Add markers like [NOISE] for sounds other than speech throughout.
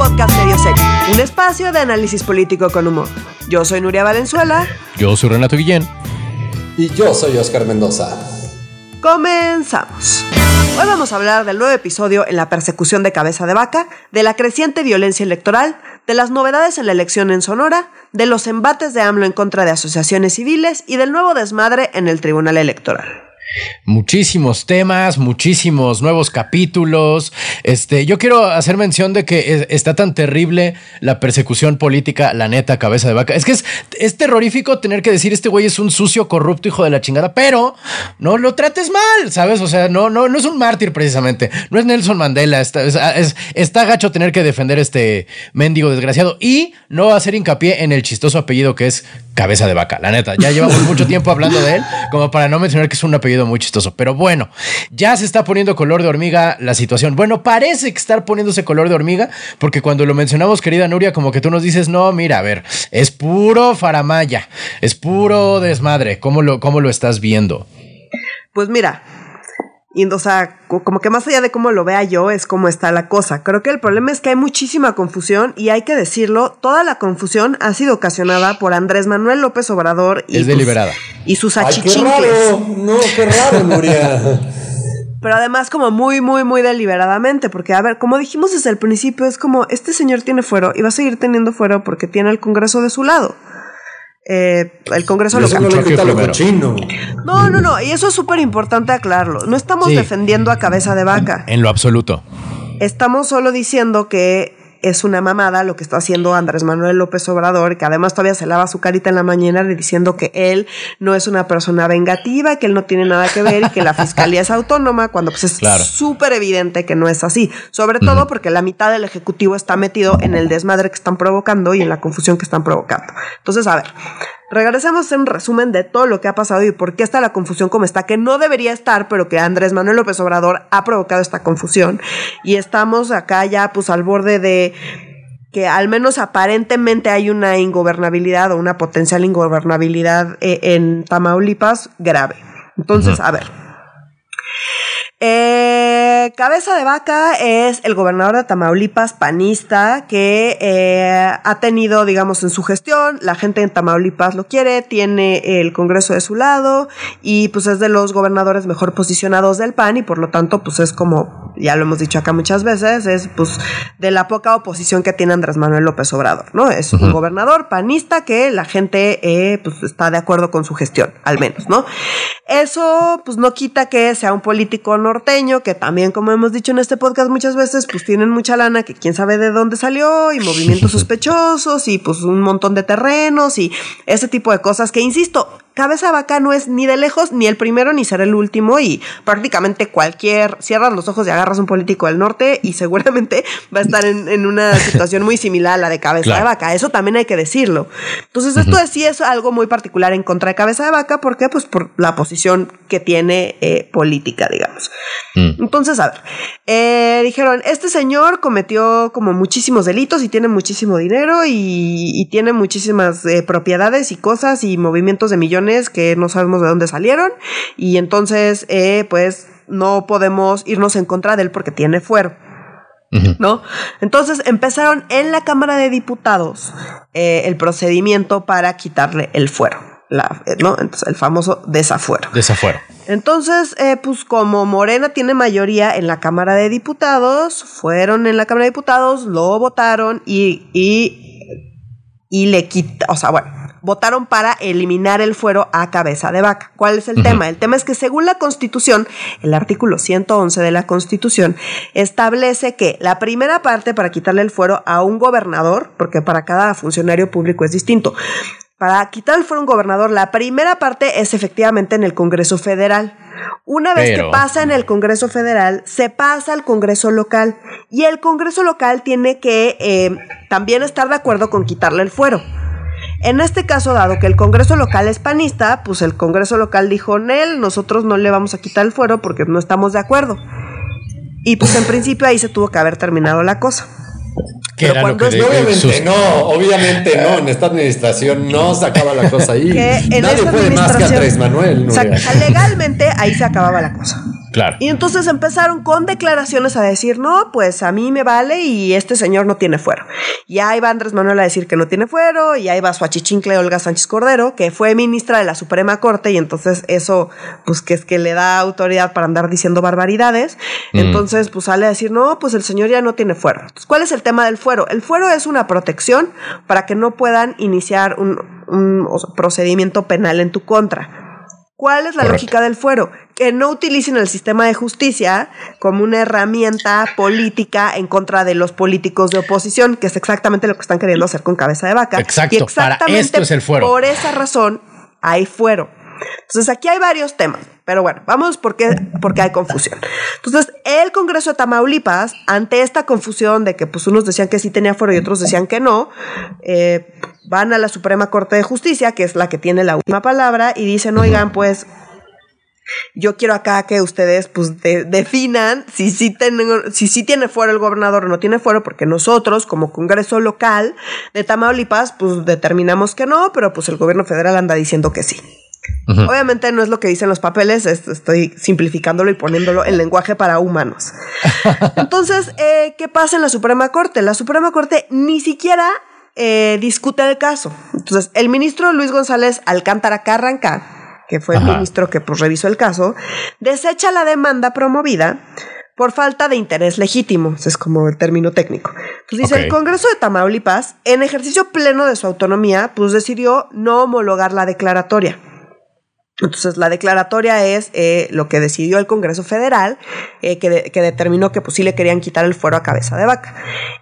podcast Serio, un espacio de análisis político con humor. Yo soy Nuria Valenzuela. Yo soy Renato Guillén. Y yo soy Oscar Mendoza. Comenzamos. Hoy vamos a hablar del nuevo episodio en la persecución de cabeza de vaca, de la creciente violencia electoral, de las novedades en la elección en Sonora, de los embates de AMLO en contra de asociaciones civiles y del nuevo desmadre en el Tribunal Electoral. Muchísimos temas, muchísimos nuevos capítulos. Este, yo quiero hacer mención de que está tan terrible la persecución política, la neta, cabeza de vaca. Es que es, es terrorífico tener que decir este güey es un sucio, corrupto, hijo de la chingada, pero no lo trates mal, ¿sabes? O sea, no, no, no es un mártir precisamente. No es Nelson Mandela. Está, es, está gacho tener que defender este mendigo desgraciado y no hacer hincapié en el chistoso apellido que es cabeza de vaca. La neta, ya llevamos mucho tiempo hablando de él, como para no mencionar que es un apellido muy chistoso. Pero bueno, ya se está poniendo color de hormiga la situación. Bueno, parece que estar poniéndose color de hormiga, porque cuando lo mencionamos, querida Nuria, como que tú nos dices, no, mira, a ver, es puro faramaya, es puro desmadre. ¿Cómo lo, cómo lo estás viendo? Pues mira, y, o sea, como que más allá de cómo lo vea yo, es cómo está la cosa. Creo que el problema es que hay muchísima confusión y hay que decirlo, toda la confusión ha sido ocasionada por Andrés Manuel López Obrador y, es deliberada. y sus achichincles. No, qué raro, Nuria. Pero además como muy, muy, muy deliberadamente, porque a ver, como dijimos desde el principio, es como, este señor tiene fuero y va a seguir teniendo fuero porque tiene el Congreso de su lado. Eh, el Congreso lo no, no, no, no, y eso es súper importante aclararlo. No estamos defendiendo a cabeza de vaca. En lo absoluto. Estamos solo diciendo que es una mamada lo que está haciendo Andrés Manuel López Obrador, que además todavía se lava su carita en la mañana diciendo que él no es una persona vengativa, que él no tiene nada que ver y que la fiscalía es autónoma, cuando pues es súper evidente que no es así. Sobre todo porque la mitad del Ejecutivo está metido en el desmadre que están provocando y en la confusión que están provocando. Entonces, a ver, Regresemos en resumen de todo lo que ha pasado y por qué está la confusión como está, que no debería estar, pero que Andrés Manuel López Obrador ha provocado esta confusión. Y estamos acá ya pues al borde de que al menos aparentemente hay una ingobernabilidad o una potencial ingobernabilidad eh, en Tamaulipas grave. Entonces, a ver. Eh, Cabeza de Vaca es el gobernador de Tamaulipas panista que eh, ha tenido, digamos, en su gestión, la gente en Tamaulipas lo quiere, tiene el Congreso de su lado y pues es de los gobernadores mejor posicionados del PAN y por lo tanto pues es como, ya lo hemos dicho acá muchas veces, es pues de la poca oposición que tiene Andrés Manuel López Obrador, ¿no? Es un gobernador panista que la gente eh, pues está de acuerdo con su gestión, al menos, ¿no? Eso pues no quita que sea un político no norteño, que también, como hemos dicho en este podcast muchas veces, pues tienen mucha lana, que quién sabe de dónde salió, y [LAUGHS] movimientos sospechosos, y pues un montón de terrenos, y ese tipo de cosas que, insisto, Cabeza Vaca no es ni de lejos ni el primero ni será el último y prácticamente cualquier, cierras los ojos y agarras un político del norte y seguramente va a estar en, una situación muy similar a la de Cabeza de Vaca. Eso también hay que decirlo. Entonces esto sí es algo muy particular en contra de Cabeza de Vaca porque pues por la posición que tiene eh, política, digamos. Mm. Entonces, a ver, eh, dijeron, este señor cometió como muchísimos delitos y tiene muchísimo dinero y, tiene muchísimas eh, propiedades y cosas y movimientos de millones que no sabemos de dónde salieron y entonces eh, pues no podemos irnos en contra de él porque tiene fuero. ¿No? Entonces empezaron en la Cámara de Diputados eh, el procedimiento para quitarle el fuero. La, eh, ¿no? Entonces, el famoso desafuero. Desafuero. Entonces, pues como Morena tiene mayoría en la Cámara de Diputados, fueron en la Cámara de Diputados, lo votaron y, y, y le quita, o sea, bueno, votaron para eliminar el fuero a cabeza de vaca. ¿Cuál es el tema? El tema es que según la Constitución, el artículo 111 de la Constitución establece que la primera parte para quitarle el fuero a un gobernador, porque para cada funcionario público es distinto, para quitar el fuero a un gobernador, la primera parte es efectivamente en el Congreso Federal. Una vez que pasa en el Congreso Federal, se pasa al Congreso local y el Congreso local tiene que eh, también estar de acuerdo con quitarle el fuero. En este caso, dado que el Congreso local es panista, pues el Congreso local dijo, Nel, nosotros no le vamos a quitar el fuero porque no estamos de acuerdo. Y pues en principio ahí se tuvo que haber terminado la cosa. Pero cuando obviamente no, obviamente no, en esta administración no se acaba la cosa ahí. Nadie puede más que Andrés Manuel. legalmente ahí se acababa la cosa. Claro. Y entonces empezaron con declaraciones a decir, no, pues a mí me vale y este señor no tiene fuero. Y ahí va Andrés Manuel a decir que no tiene fuero, y ahí va su achichincle Olga Sánchez Cordero, que fue ministra de la Suprema Corte, y entonces eso, pues que es que le da autoridad para andar diciendo barbaridades. Mm. Entonces, pues sale a decir, no, pues el señor ya no tiene fuero. Entonces, ¿cuál es el tema del fuero? El fuero es una protección para que no puedan iniciar un, un procedimiento penal en tu contra. ¿Cuál es la lógica del fuero? Que no utilicen el sistema de justicia como una herramienta política en contra de los políticos de oposición, que es exactamente lo que están queriendo hacer con cabeza de vaca. Exacto, y exactamente es el fuero. Por esa razón hay fuero. Entonces aquí hay varios temas, pero bueno, vamos porque, porque hay confusión. Entonces, el Congreso de Tamaulipas, ante esta confusión de que pues unos decían que sí tenía fuero y otros decían que no, eh, van a la Suprema Corte de Justicia, que es la que tiene la última palabra, y dicen, oigan, pues yo quiero acá que ustedes pues definan si sí si, si tiene fuero el gobernador o no tiene fuero, porque nosotros como Congreso local de Tamaulipas pues determinamos que no, pero pues el gobierno federal anda diciendo que sí. Obviamente no es lo que dicen los papeles, estoy simplificándolo y poniéndolo en lenguaje para humanos. [LAUGHS] Entonces, eh, ¿qué pasa en la Suprema Corte? La Suprema Corte ni siquiera eh, discute el caso. Entonces, el ministro Luis González Alcántara Carranca, que fue el ministro que pues, revisó el caso, desecha la demanda promovida por falta de interés legítimo, es como el término técnico. Pues dice, el Congreso de Tamaulipas, en ejercicio pleno de su autonomía, pues decidió no homologar la declaratoria. Entonces, la declaratoria es eh, lo que decidió el Congreso Federal, eh, que, que, determinó que pues sí le querían quitar el fuero a cabeza de vaca.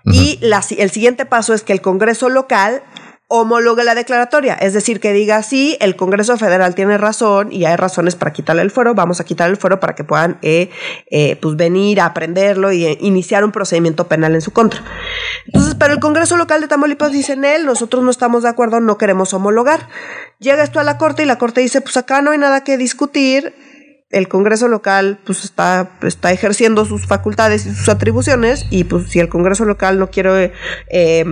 Y la, el siguiente paso es que el Congreso local homologue la declaratoria, es decir, que diga sí, el Congreso Federal tiene razón y hay razones para quitarle el fuero, vamos a quitar el fuero para que puedan eh, eh, pues venir a aprenderlo y eh, iniciar un procedimiento penal en su contra. Entonces, pero el Congreso local de Tamaulipas dice en él, nosotros no estamos de acuerdo, no queremos homologar. Llega esto a la Corte y la Corte dice, pues acá no hay nada que discutir, el Congreso local pues está, está ejerciendo sus facultades y sus atribuciones y pues si el Congreso local no quiere eh,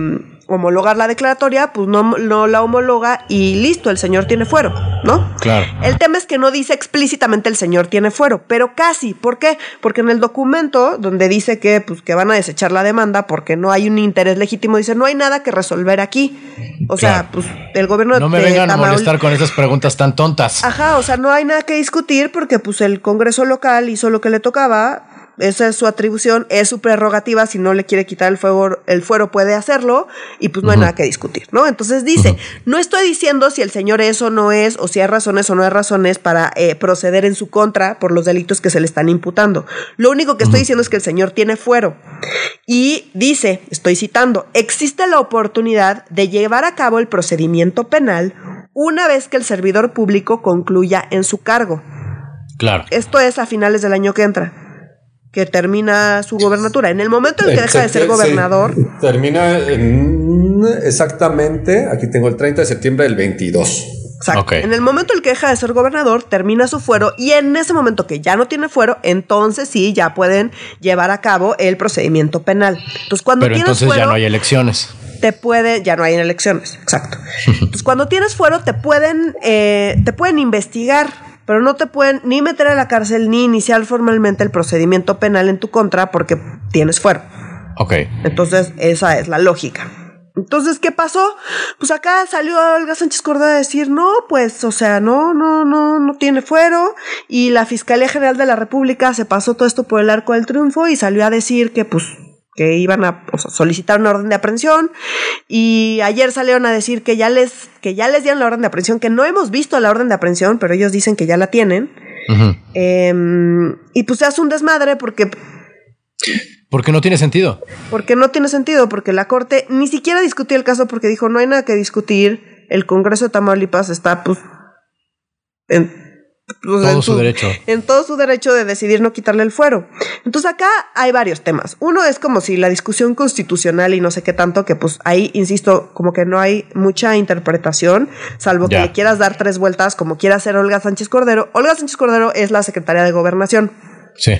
homologar la declaratoria, pues no, no la homologa y listo, el señor tiene fuero, ¿no? Claro. El tema es que no dice explícitamente el señor tiene fuero, pero casi. ¿Por qué? Porque en el documento donde dice que, pues, que van a desechar la demanda porque no hay un interés legítimo, dice no hay nada que resolver aquí. O sea, pues el gobierno No me vengan a molestar con esas preguntas tan tontas. Ajá, o sea, no hay nada que discutir porque pues el Congreso local hizo lo que le tocaba esa es su atribución, es su prerrogativa, si no le quiere quitar el fuego, el fuero puede hacerlo y pues no hay nada que discutir, ¿no? Entonces dice, no estoy diciendo si el señor es o no es, o si hay razones o no hay razones para eh, proceder en su contra por los delitos que se le están imputando. Lo único que estoy diciendo es que el señor tiene fuero. Y dice, estoy citando, existe la oportunidad de llevar a cabo el procedimiento penal una vez que el servidor público concluya en su cargo. Claro. Esto es a finales del año que entra que termina su gobernatura. En el momento en que deja de ser gobernador. termina exactamente, aquí tengo el 30 de septiembre del 22. Exacto. En el momento en que deja de ser gobernador, termina su fuero y en ese momento que ya no tiene fuero, entonces sí, ya pueden llevar a cabo el procedimiento penal. Entonces, cuando Pero entonces ya no hay elecciones. Te puede, ya no hay elecciones, exacto. [LAUGHS] Entonces, cuando tienes fuero, te pueden, eh, te pueden investigar pero no te pueden ni meter a la cárcel ni iniciar formalmente el procedimiento penal en tu contra porque tienes fuero. Ok. Entonces, esa es la lógica. Entonces, ¿qué pasó? Pues acá salió Olga Sánchez Córdoba a decir, no, pues, o sea, no, no, no, no tiene fuero. Y la Fiscalía General de la República se pasó todo esto por el arco del triunfo y salió a decir que, pues, que iban a solicitar una orden de aprehensión y ayer salieron a decir que ya les que ya les dieron la orden de aprehensión que no hemos visto la orden de aprehensión pero ellos dicen que ya la tienen. Em, y pues se hace un desmadre porque porque no tiene sentido. porque no tiene sentido porque la corte ni siquiera discutió el caso porque dijo no hay nada que discutir el Congreso de Tamaulipas está pues en, pues, todo su, derecho. En todo su derecho de decidir no quitarle el fuero. Entonces acá hay varios temas. Uno es como si la discusión constitucional y no sé qué tanto, que pues ahí, insisto, como que no hay mucha interpretación, salvo que le quieras dar tres vueltas como quiera hacer Olga Sánchez Cordero. Olga Sánchez Cordero es la secretaria de gobernación. Sí.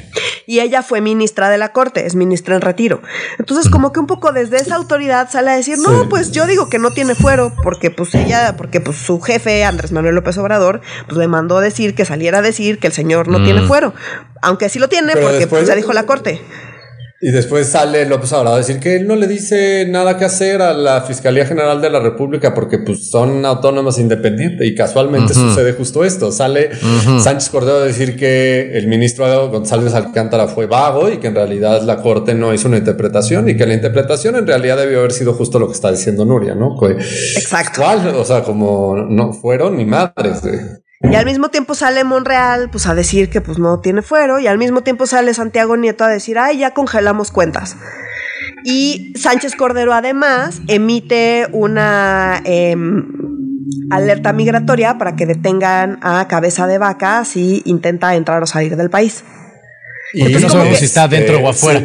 Y ella fue ministra de la corte, es ministra en retiro. Entonces, como que un poco desde esa autoridad sale a decir, no, pues yo digo que no tiene fuero, porque pues ella, porque pues su jefe, Andrés Manuel López Obrador, pues le mandó decir que saliera a decir que el señor no tiene mm. fuero. Aunque sí lo tiene, porque pues ya dijo la corte. Y después sale López Obrador a decir que él no le dice nada que hacer a la Fiscalía General de la República porque pues son autónomas independientes y casualmente sucede justo esto. Sale Sánchez Cordero a decir que el ministro González Alcántara fue vago y que en realidad la Corte no hizo una interpretación y que la interpretación en realidad debió haber sido justo lo que está diciendo Nuria, ¿no? Exacto. O sea, como no fueron ni madres. Y al mismo tiempo sale Monreal pues a decir que pues no tiene fuero y al mismo tiempo sale Santiago Nieto a decir, ay, ya congelamos cuentas. Y Sánchez Cordero además emite una em, alerta migratoria para que detengan a cabeza de vaca si intenta entrar o salir del país. Y no sabemos si está dentro o afuera.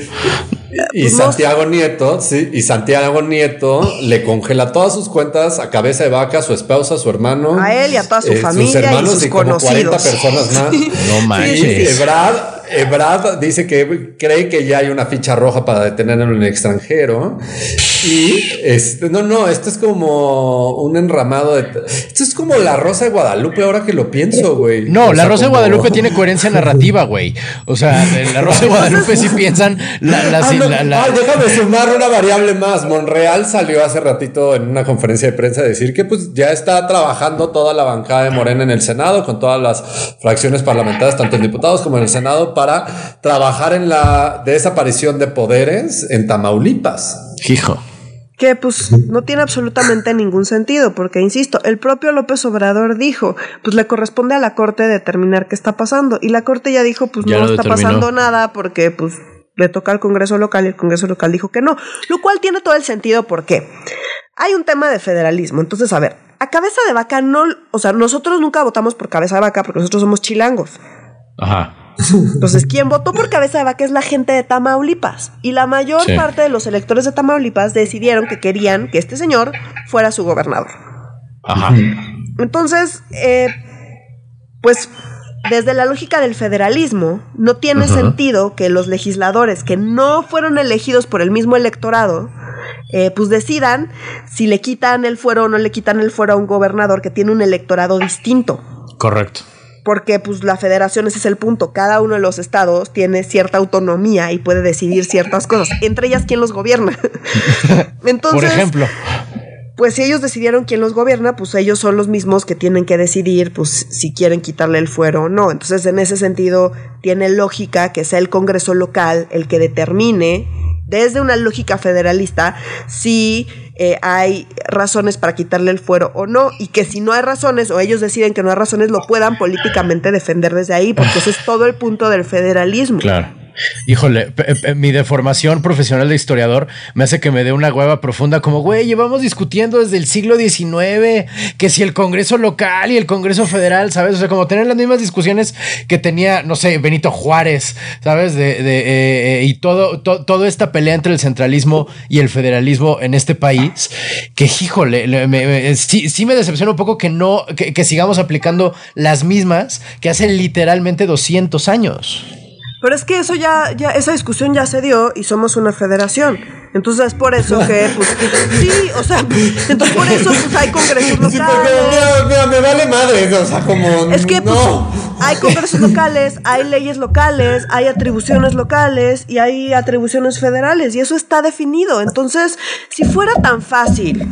Y pues Santiago Nieto, sí, y Santiago Nieto le congela todas sus cuentas a cabeza de vaca, a su esposa, a su hermano. A él y a toda su familia. Eh, sus hermanos y, sus como 40 personas más. [LAUGHS] no manches. Y Brad dice que cree que ya hay una ficha roja para detenerlo en el extranjero. Y este, no, no, esto es como un enramado de. Esto es como la Rosa de Guadalupe, ahora que lo pienso, güey. No, la Rosa de Guadalupe tiene coherencia narrativa, güey. O sea, la Rosa de [LAUGHS] Guadalupe sí piensan. La, la, ah, déjame sumar una variable más. Monreal salió hace ratito en una conferencia de prensa a decir que pues ya está trabajando toda la bancada de Morena en el Senado, con todas las fracciones parlamentarias, tanto en diputados como en el Senado, para trabajar en la desaparición de poderes en Tamaulipas. Hijo que pues no tiene absolutamente ningún sentido, porque insisto, el propio López Obrador dijo, pues le corresponde a la Corte determinar qué está pasando, y la Corte ya dijo, pues no está pasando nada, porque pues le toca al Congreso local y el Congreso local dijo que no, lo cual tiene todo el sentido porque hay un tema de federalismo, entonces a ver, a cabeza de vaca no, o sea, nosotros nunca votamos por cabeza de vaca porque nosotros somos chilangos. Ajá. Entonces, quien votó por cabeza de vaca es la gente de Tamaulipas. Y la mayor parte de los electores de Tamaulipas decidieron que querían que este señor fuera su gobernador. Ajá. Entonces, eh, pues desde la lógica del federalismo, no tiene sentido que los legisladores que no fueron elegidos por el mismo electorado, eh, pues decidan si le quitan el fuero o no le quitan el fuero a un gobernador que tiene un electorado distinto. Correcto porque pues la federación ese es el punto, cada uno de los estados tiene cierta autonomía y puede decidir ciertas cosas, entre ellas quién los gobierna. [LAUGHS] [LAUGHS] Entonces, por ejemplo, pues si ellos decidieron quién los gobierna, pues ellos son los mismos que tienen que decidir pues si quieren quitarle el fuero o no. Entonces, en ese sentido tiene lógica que sea el Congreso local el que determine desde una lógica federalista si eh, hay razones para quitarle el fuero o no, y que si no hay razones o ellos deciden que no hay razones, lo puedan políticamente defender desde ahí, porque ese es todo el punto del federalismo. Claro. Híjole, mi deformación profesional de historiador me hace que me dé una hueva profunda como, güey, llevamos discutiendo desde el siglo XIX que si el Congreso local y el Congreso federal, ¿sabes? O sea, como tener las mismas discusiones que tenía, no sé, Benito Juárez, ¿sabes? De, eh, eh, y todo, toda esta pelea entre el centralismo y el federalismo en este país, que, híjole, sí, me decepciona un poco que no, que, que sigamos aplicando las mismas que hace literalmente 200 años. Pero es que eso ya, ya, esa discusión ya se dio y somos una federación. Entonces es por eso que, pues, sí, o sea, entonces por eso pues hay congresos locales. Sí, porque mira, me vale madre, o sea, como Es que pues, hay congresos locales, hay leyes locales, hay atribuciones locales y hay atribuciones federales y eso está definido. Entonces, si fuera tan fácil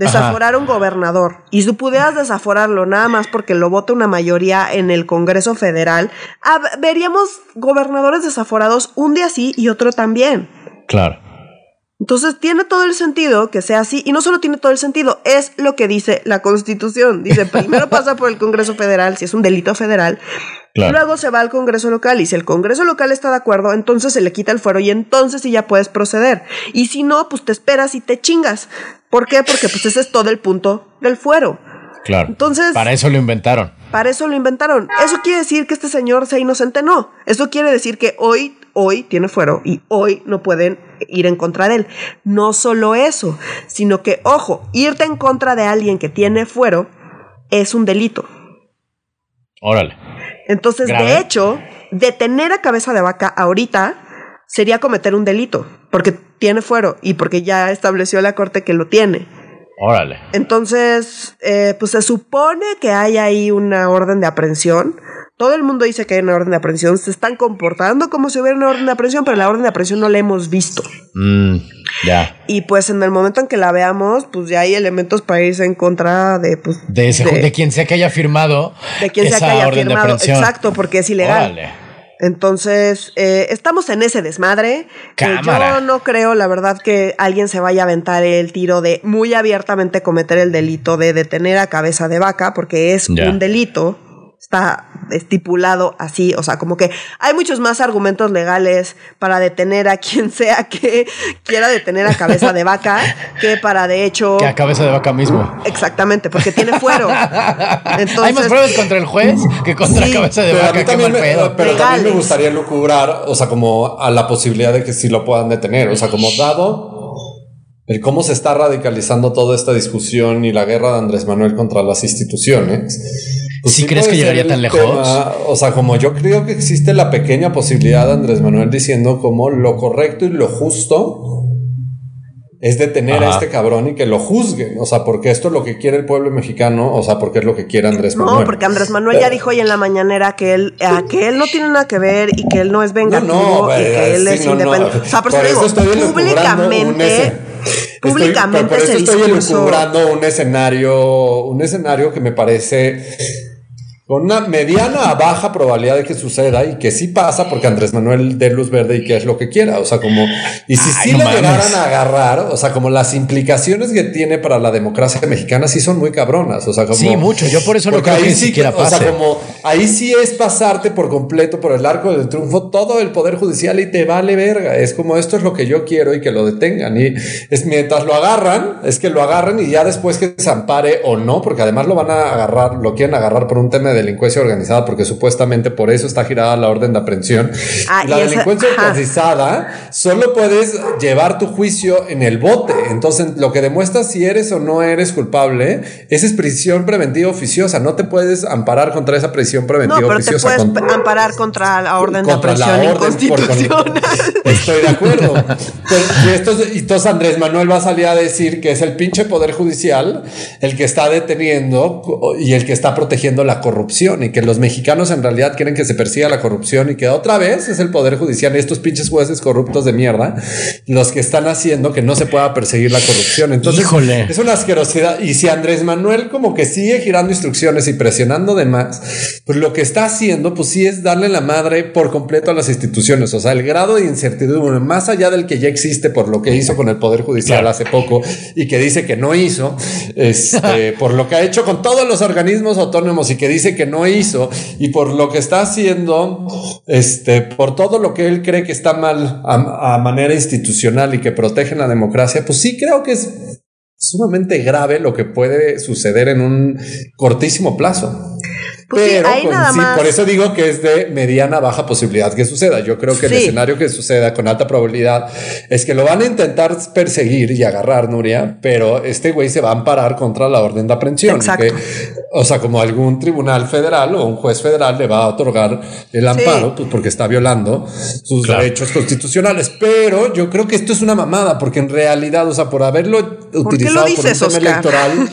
desaforar a un gobernador y tú pudieras desaforarlo nada más porque lo vota una mayoría en el Congreso Federal, veríamos gobernadores desaforados un día sí y otro también. Claro. Entonces tiene todo el sentido que sea así y no solo tiene todo el sentido, es lo que dice la Constitución. Dice, [LAUGHS] primero pasa por el Congreso Federal si es un delito federal, luego se va al Congreso local y si el Congreso local está de acuerdo, entonces se le quita el fuero y entonces sí ya puedes proceder. Y si no, pues te esperas y te chingas. ¿Por qué? Porque pues ese es todo el punto del fuero. Claro. Entonces. Para eso lo inventaron. Para eso lo inventaron. ¿Eso quiere decir que este señor sea inocente? No. Eso quiere decir que hoy, hoy tiene fuero y hoy no pueden ir en contra de él. No solo eso, sino que, ojo, irte en contra de alguien que tiene fuero es un delito. Órale. Entonces, de hecho, detener a cabeza de vaca ahorita sería cometer un delito, porque tiene fuero y porque ya estableció la corte que lo tiene. Órale. Entonces, eh, pues se supone que hay ahí una orden de aprehensión. Todo el mundo dice que hay una orden de aprehensión. Se están comportando como si hubiera una orden de aprehensión, pero la orden de aprehensión no la hemos visto. Mm, ya. Y pues en el momento en que la veamos, pues ya hay elementos para irse en contra de, pues, De, ese, de, quien sea que haya firmado. de quien sea que haya firmado. Exacto, porque es ilegal. Órale. Entonces, eh, estamos en ese desmadre. Eh, yo no creo, la verdad, que alguien se vaya a aventar el tiro de muy abiertamente cometer el delito de detener a cabeza de vaca, porque es Ya. un delito. Está estipulado así, o sea, como que hay muchos más argumentos legales para detener a quien sea que quiera detener a cabeza de vaca que para de hecho Que a cabeza de vaca mismo. exactamente, porque tiene fuero. [LAUGHS] Entonces, Hay más pruebas contra el juez que contra Sí, cabeza de Pero a vaca. mí también mal me, pedo. pero también me gustaría lucubrar, o sea, como a la posibilidad de que sí lo puedan detener. O sea, como dado el cómo se está radicalizando toda esta discusión y la guerra de Andrés Manuel contra las instituciones. Pues ¿Sí crees puede que llegaría tan lejos? tema, o sea, como yo creo que existe la pequeña posibilidad de Andrés Manuel diciendo como lo correcto y lo justo es detener a este cabrón y que lo juzguen. O sea, porque esto es lo que quiere el pueblo mexicano, o sea, porque es lo que quiere Andrés Manuel. No, porque Andrés Manuel ya dijo hoy en la mañanera que él, eh, que él no tiene nada que ver y que él no es vengativo No, no, y que él sí, es no, no. independiente. O sea, por, Por eso eso digo, públicamente, ese- Estoy- públicamente por eso ese estoy elucubrando un escenario, un escenario que me parece con una mediana a baja probabilidad de que suceda y que sí pasa porque Andrés Manuel dé luz verde y que es lo que quiera. O sea, como, y si Ay, sí no lo mames. llegaran a agarrar, o sea, como las implicaciones que tiene para la democracia mexicana sí son muy cabronas. O sea, como. Sí, mucho. Yo por eso no creo que ahí ni sí, siquiera O sea, como ahí sí es pasarte por completo por el arco del triunfo todo el poder judicial y te vale verga. Es como esto es lo que yo quiero y que lo detengan. Y es mientras lo agarran, es que lo agarran y ya después que se ampare o no, porque además lo van a agarrar, lo quieren agarrar por un tema de delincuencia organizada, porque supuestamente por eso está girada la orden de aprehensión. Ah, la delincuencia organizada solo puedes llevar tu juicio en el bote. Entonces, lo que demuestra si eres o no eres culpable, esa es prisión preventiva oficiosa. No te puedes amparar contra esa prisión No, preventiva te oficiosa. puedes Con- pe- amparar contra la orden de contra la aprehensión inconstitucional. Estoy de acuerdo. Pero, y, estos- y entonces Andrés Manuel va a salir a decir que es el pinche poder judicial el que está deteniendo y el que está protegiendo la corrupción y que los mexicanos en realidad quieren que se persiga la corrupción y que otra vez es el poder judicial y estos pinches jueces corruptos de mierda los que están haciendo que no se pueda perseguir la corrupción. Entonces Híjole. es una asquerosidad. Y si Andrés Manuel como que sigue girando instrucciones y presionando de más, pues lo que está haciendo, pues sí es darle la madre por completo a las instituciones. O sea, el grado de incertidumbre, más allá del que ya existe por lo que hizo con el Poder Judicial hace poco y que dice que no hizo, este, [LAUGHS] por lo que ha hecho con todos los organismos autónomos y que dice que no hizo, y por lo que está haciendo, este, por todo lo que él cree que está mal a, a manera institucional y que protege la democracia, pues sí creo que es sumamente grave lo que puede suceder en un cortísimo plazo. Pues sí, Pero ahí con- nada sí, más. por eso digo que es de mediana baja posibilidad que suceda. Yo creo que el Sí. escenario que suceda con alta probabilidad es que lo van a intentar perseguir y agarrar, Nuria, pero este güey se va a amparar contra la orden de aprehensión. Exacto. Que, o sea, como algún tribunal federal o un juez federal le va a otorgar el amparo, pues porque está violando sus Claro. derechos constitucionales. Pero yo creo que esto es una mamada, porque en realidad, o sea, por haberlo utilizado por un tema Oscar? electoral,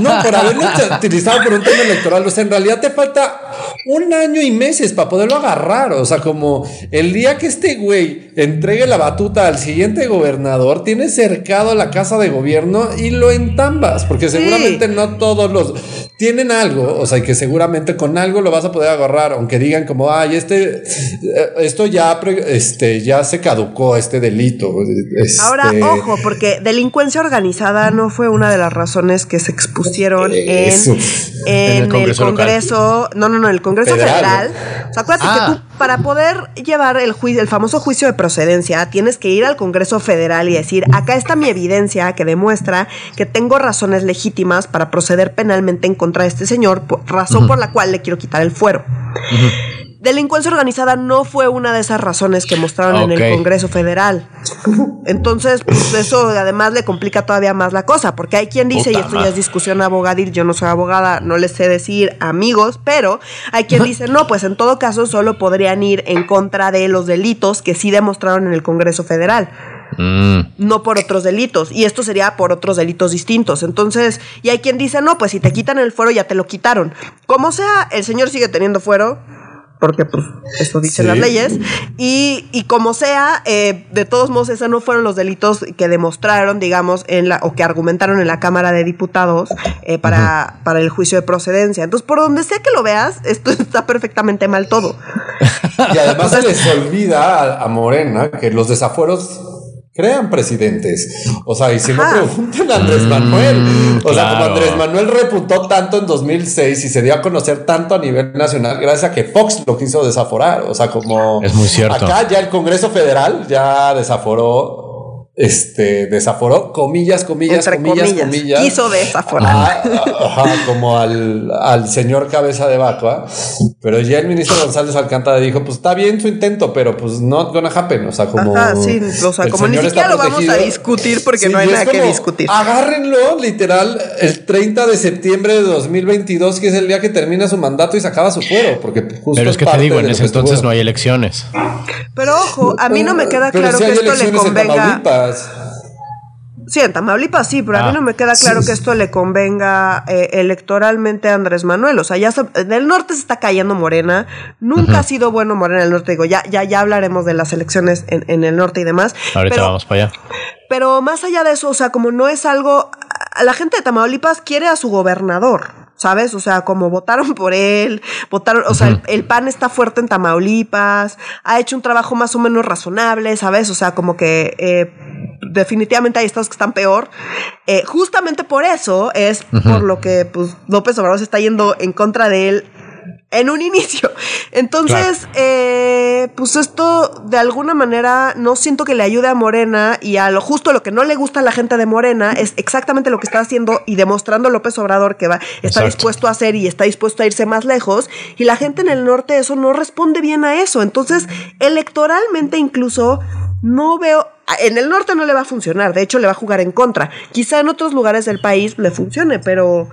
no, por haberlo [LAUGHS] utilizado por un tema electoral, o sea, en realidad te falta un año y meses para poderlo agarrar. O sea, como el día que este güey entregue la batuta al siguiente gobernador, tiene cercado la casa de gobierno y lo entambas, porque seguramente no todos los tienen algo, o sea, y que seguramente con algo lo vas a poder agarrar, aunque digan como, ay, este, eh, esto ya, este, ya se caducó, este delito. este, Ahora, ojo, porque delincuencia organizada no fue una de las razones que se expusieron en, en [LAUGHS] En el el Congreso Congreso, no, no, no, el Congreso Federal, Federal. O sea, acuérdate Ah. que tú, para poder llevar el juicio, el famoso juicio de procedencia, tienes que ir al Congreso Federal y decir, acá está mi evidencia que demuestra que tengo razones legítimas para proceder penalmente en contra de este señor, por- razón por la cual le quiero quitar el fuero. Delincuencia organizada no fue una de esas razones que mostraron en el Congreso Federal. Entonces, pues eso además le complica todavía más la cosa, porque hay quien dice, y esto ya es discusión abogadil, yo no soy abogada, no les sé decir amigos, pero hay quien dice, no, pues en todo caso solo podrían ir en contra de los delitos que sí demostraron en el Congreso Federal. Mm. No por otros delitos. Y esto sería por otros delitos distintos. Entonces, y hay quien dice, no, pues si te quitan el fuero, ya te lo quitaron. Como sea, el señor sigue teniendo fuero porque pues eso dicen las leyes. Y, como sea, eh, de todos modos, esos no fueron los delitos que demostraron, digamos, en la, o que argumentaron en la Cámara de Diputados eh, para, para el juicio de procedencia. Entonces, por donde sea que lo veas, esto [LAUGHS] está perfectamente mal todo. Y además se les olvida a Morena que los desafueros crean presidentes. O sea, y si no pregunten a Andrés mm, Manuel. O sea, como Andrés Manuel repuntó tanto en 2006 y se dio a conocer tanto a nivel nacional gracias a que Fox lo quiso desaforar. O sea, como es muy cierto. Acá ya el Congreso Federal ya desaforó este, desaforó, comillas, comillas, comillas, comillas, Quiso desaforar. ajá, como al, al, señor cabeza de vaca. Pero ya el ministro González Alcántara dijo, pues está bien su intento, pero pues not gonna happen. O sea, como. Ajá, sí, o sea, como ni siquiera lo vamos a discutir porque no hay nada que discutir. Agárrenlo, literal, el 30 de septiembre de 2022, que es el día que termina su mandato y se acaba su fuero. Porque justo pero es que te digo, en ese entonces no hay elecciones. Pero ojo, a mí no me queda claro que esto le convenga. Sí, en Tamaulipas sí, pero a mí ah. no me queda claro que esto le convenga eh, electoralmente a Andrés Manuel. O sea, ya en el norte se está cayendo Morena. Nunca ha sido bueno Morena en el norte. Digo, ya, ya, ya hablaremos de las elecciones en, el norte y demás. Ahorita vamos para allá. Pero más allá de eso, o sea, como no es algo. La gente de Tamaulipas quiere a su gobernador. ¿Sabes? O sea, como votaron por él, votaron, o sea, el, PAN está fuerte en Tamaulipas, ha hecho un trabajo más o menos razonable, ¿sabes? O sea, como que eh, definitivamente hay estados que están peor. Eh, justamente por eso es por lo que pues, López Obrador se está yendo en contra de él en un inicio. Entonces, eh, pues esto de alguna manera no siento que le ayude a Morena y a lo justo lo que no le gusta a la gente de Morena es exactamente lo que está haciendo y demostrando López Obrador que va, está dispuesto a hacer y está dispuesto a irse más lejos. Y la gente en el norte eso no responde bien a eso. Entonces, electoralmente incluso no veo en el norte no le va a funcionar, de hecho le va a jugar en contra. Quizá en otros lugares del país le funcione, pero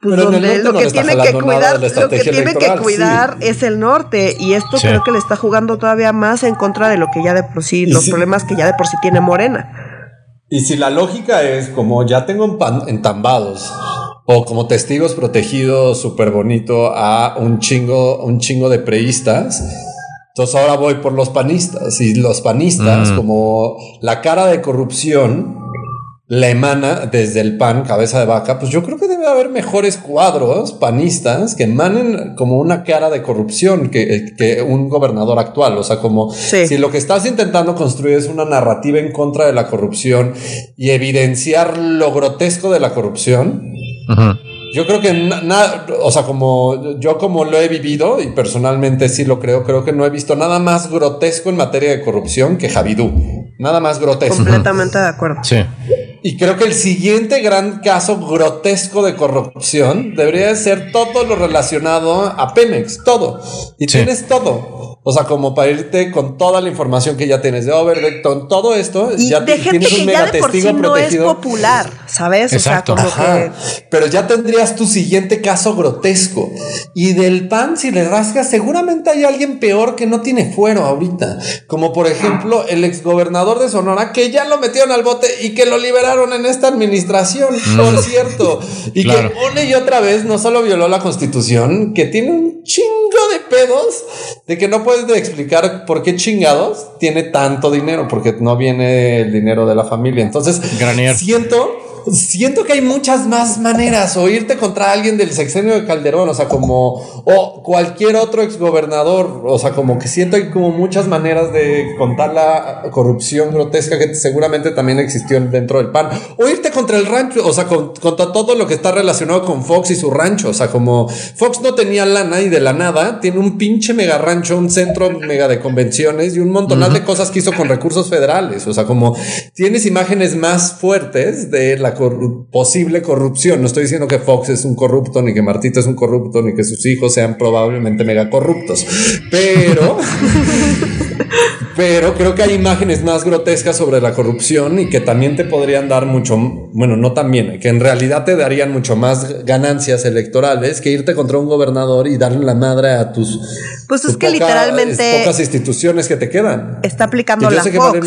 pues donde lo que tiene que cuidar, lo que tiene que cuidar es el norte y esto creo que le está jugando todavía más en contra de lo que ya de por sí, los problemas que ya de por sí tiene Morena. Y si la lógica es como ya tengo entambados o como testigos protegidos súper bonito a un chingo, un chingo de preistas, entonces ahora voy por los panistas y los panistas mm. como la cara de corrupción la emana desde el PAN, cabeza de vaca, pues yo creo que debe haber mejores cuadros panistas que emanen como una cara de corrupción que, que un gobernador actual. O sea, como si lo que estás intentando construir es una narrativa en contra de la corrupción y evidenciar lo grotesco de la corrupción. Yo creo que nada, o sea, como yo como lo he vivido y personalmente sí lo creo, creo que no he visto nada más grotesco en materia de corrupción que Javidú. Nada más grotesco. Completamente de acuerdo. Sí. Y creo que el siguiente gran caso grotesco de corrupción debería ser todo lo relacionado a Pemex, todo. Y tienes todo. O sea, como para irte con toda la información que ya tienes de Overbeck, todo esto, ya tienes un mega testigo no es popular, ¿sabes? Exacto. O sea, como que... Pero ya tendrías tu siguiente caso grotesco. Y del PAN, si le rascas, seguramente hay alguien peor que no tiene fuero ahorita. Como por ejemplo el exgobernador de Sonora, que ya lo metieron al bote y que lo liberaron en esta administración, mm. por cierto. Y que una y otra vez no solo violó la constitución, que tiene un chingo de pedos de que no puede puedes explicar por qué chingados tiene tanto dinero, porque no viene el dinero de la familia. Entonces, siento siento que hay muchas más maneras o irte contra alguien del sexenio de Calderón, o sea, como o cualquier otro exgobernador, o sea, como que siento que hay como muchas maneras de contar la corrupción grotesca que seguramente también existió dentro del PAN, o irte contra el rancho, o sea, contra todo lo que está relacionado con Fox y su rancho, o sea, como Fox no tenía lana y de la nada tiene un pinche mega rancho, un centro mega de convenciones y un montonal de cosas que hizo con recursos federales, o sea, como tienes imágenes más fuertes de la posible corrupción. No estoy diciendo que Fox es un corrupto, ni que Martito es un corrupto, ni que sus hijos sean probablemente mega corruptos. Pero [LAUGHS] Pero creo que hay imágenes más grotescas sobre la corrupción y que también te podrían dar mucho, bueno, no también, que en realidad te darían mucho más ganancias electorales que irte contra un gobernador y darle la madre a tus. Pues es que literalmente. Pocas instituciones que te quedan. Está aplicando la Fox.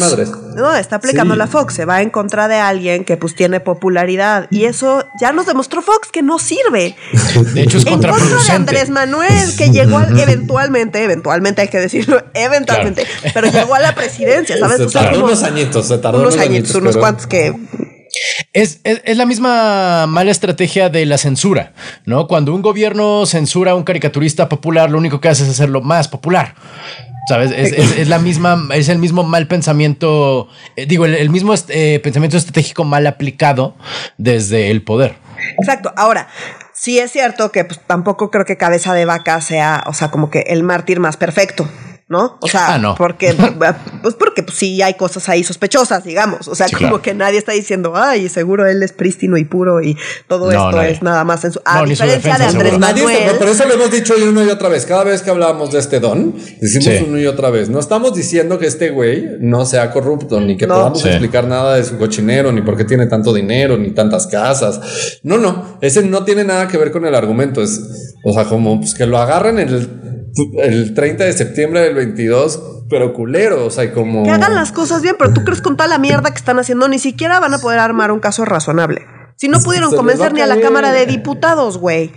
No, está aplicando la Fox. Se va en contra de alguien que pues tiene popularidad. Y eso ya nos demostró Fox que no sirve. De hecho, es en contra de Andrés Manuel, que llegó [LAUGHS] eventualmente, eventualmente hay que decirlo, eventualmente, pero llegó a la presidencia, ¿sabes? Se tardó unos añitos, se tardó unos, añitos, unos cuantos que es, es, la misma mala estrategia de la censura, ¿no? Cuando un gobierno censura a un caricaturista popular, lo único que hace es hacerlo más popular. ¿Sabes? Es, la misma, es el mismo mal pensamiento, eh, digo, el, mismo eh, pensamiento estratégico mal aplicado desde el poder. Exacto. Ahora, sí es cierto que pues, tampoco creo que cabeza de vaca sea, o sea, como que el mártir más perfecto. ¿No? O sea, ah, porque, [LAUGHS] pues porque pues, sí hay cosas ahí sospechosas, digamos. O sea, como que nadie está diciendo, ay, seguro él es prístino y puro y todo esto es nada más en su. A diferencia de Andrés Manuel. por eso lo hemos dicho una y otra vez. Cada vez que hablábamos de este don, decimos una y otra vez. No estamos diciendo que este güey no sea corrupto, ni que podamos explicar nada de su cochinero, ni por qué tiene tanto dinero, ni tantas casas. No, no. Ese no tiene nada que ver con el argumento. Es, o sea, como pues, que lo agarren en el el 30 de septiembre del 22, pero culero, o sea, como... Que hagan las cosas bien, pero tú crees con toda la mierda que están haciendo, ni siquiera van a poder armar un caso razonable. Si no pudieron convencer ni a la Cámara de Diputados, güey.